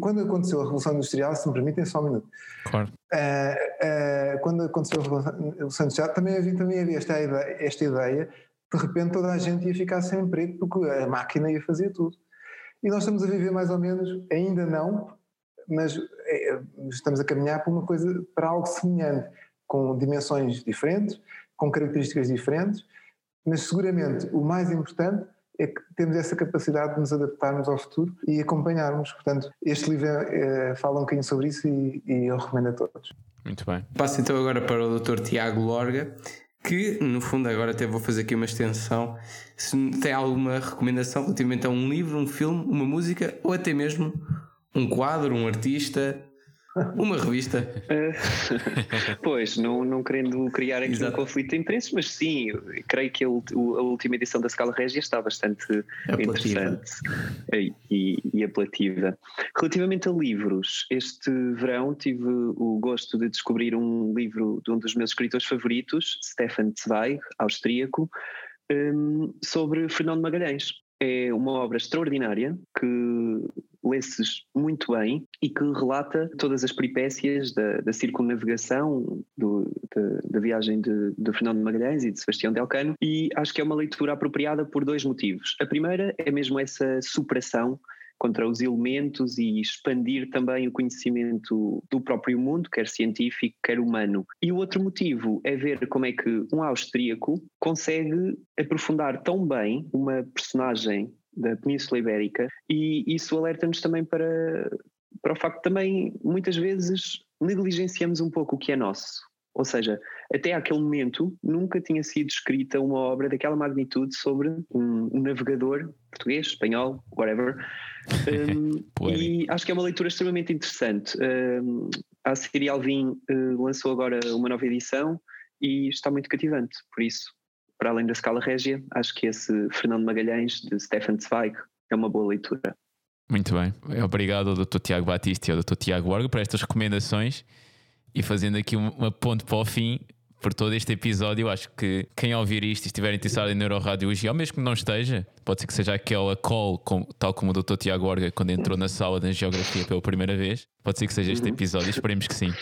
Quando aconteceu a Revolução Industrial, se me permitem só um minuto. Claro. Uh, uh, quando aconteceu a Revolução Industrial, também havia, também havia esta, ideia, esta ideia, de repente toda a gente ia ficar sem emprego porque a máquina ia fazer tudo. E nós estamos a viver mais ou menos, ainda não, mas é, estamos a caminhar para uma coisa, para algo semelhante, com dimensões diferentes, com características diferentes, mas seguramente o mais importante é que temos essa capacidade de nos adaptarmos ao futuro e acompanharmos. Portanto, este livro é, fala um bocadinho sobre isso e, e eu recomendo a todos. Muito bem. Passo então agora para o Dr. Tiago Lorga, que no fundo agora até vou fazer aqui uma extensão. Se tem alguma recomendação relativamente a um livro, um filme, uma música ou até mesmo um quadro, um artista, uma revista. pois, não, não querendo criar aqui Exato. um conflito de interesses, mas sim, creio que a, a última edição da Scala Regia está bastante Apelativa. interessante e, e apelativa. Relativamente a livros, este verão tive o gosto de descobrir um livro de um dos meus escritores favoritos, Stefan Zweig, austríaco, um, sobre Fernando Magalhães. É uma obra extraordinária que lê-se muito bem e que relata todas as peripécias da, da do, da, da, viagem de, de, Fernando Magalhães e de Sebastião Delcano e acho que é uma leitura apropriada por dois motivos. A primeira é mesmo essa superação contra os elementos e expandir também o conhecimento do próprio mundo, quer científico, quer humano. E o outro motivo é ver como é que um austríaco consegue aprofundar tão bem uma personagem da Península Ibérica, e isso alerta-nos também para, para o facto de também, muitas vezes, negligenciamos um pouco o que é nosso. Ou seja, até aquele momento nunca tinha sido escrita uma obra daquela magnitude sobre um, um navegador português, espanhol, whatever. Um, e acho que é uma leitura extremamente interessante. Um, a Siri Alvim uh, lançou agora uma nova edição e está muito cativante, por isso para além da escala régia, acho que esse Fernando Magalhães, de Stefan Zweig, é uma boa leitura. Muito bem. Obrigado ao Dr. Tiago Batista e ao Dr. Tiago Borgo por estas recomendações e fazendo aqui uma ponte para o fim por todo este episódio. Eu acho que quem ouvir isto e estiver interessado em neuroradiologia, ou mesmo que não esteja, pode ser que seja aquela call, tal como o Dr. Tiago Orga quando entrou na sala de geografia pela primeira vez. Pode ser que seja este uhum. episódio, esperemos que sim.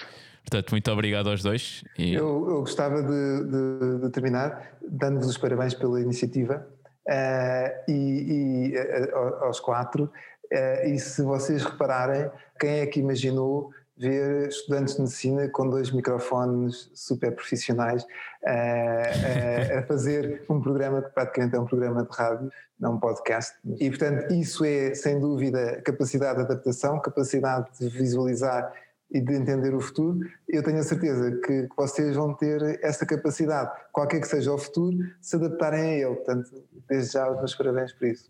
Portanto, muito obrigado aos dois. E... Eu, eu, gostava de, de, de terminar dando-vos os parabéns pela iniciativa uh, e, e uh, aos quatro. Uh, e se vocês repararem, quem é que imaginou ver estudantes de medicina com dois microfones super profissionais a fazer um programa que praticamente é um programa de rádio, não um podcast. E, portanto, isso é, sem dúvida, capacidade de adaptação, capacidade de visualizar e de entender o futuro, eu tenho a certeza que, vocês vão ter essa capacidade, qualquer que seja o futuro, se adaptarem a ele. Portanto, desde já os meus parabéns por isso.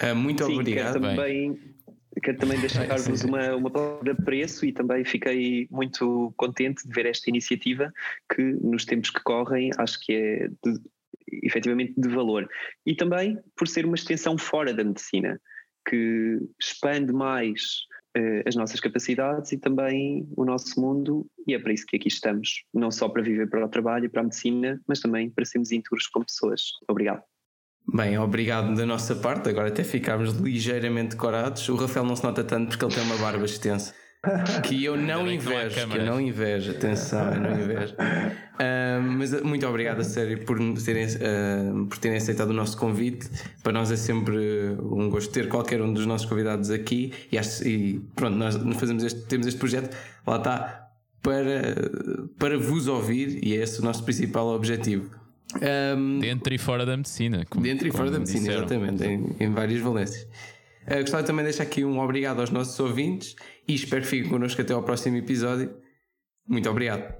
É, muito Sim, obrigado. Quero também, quero também deixar-vos uma, uma palavra de preço e também fiquei muito contente de ver esta iniciativa que nos tempos que correm acho que é de, efetivamente de valor. E também por ser uma extensão fora da medicina, que expande mais uh, as nossas capacidades e também o nosso mundo, e é para isso que aqui estamos, não só para viver para o trabalho e para a medicina, mas também para sermos íntegros como pessoas. Obrigado. Bem, obrigado da nossa parte. Agora até ficámos ligeiramente corados. O Rafael não se nota tanto porque ele tem uma barba extensa. Que eu não invejo, que eu não invejo, atenção, eu não invejo. Uh, mas muito obrigado a sério por terem, uh, por terem aceitado o nosso convite. Para nós é sempre um gosto ter qualquer um dos nossos convidados aqui e, acho, e pronto, nós fazemos este, temos este projeto, lá está, para, para vos ouvir e é esse o nosso principal objetivo. Um, dentro e fora da medicina. Como, dentro e fora da medicina, disseram. exatamente, em, em várias valências. Uh, gostava também de deixar aqui um obrigado aos nossos ouvintes e espero que fiquem connosco até ao próximo episódio. Muito obrigado.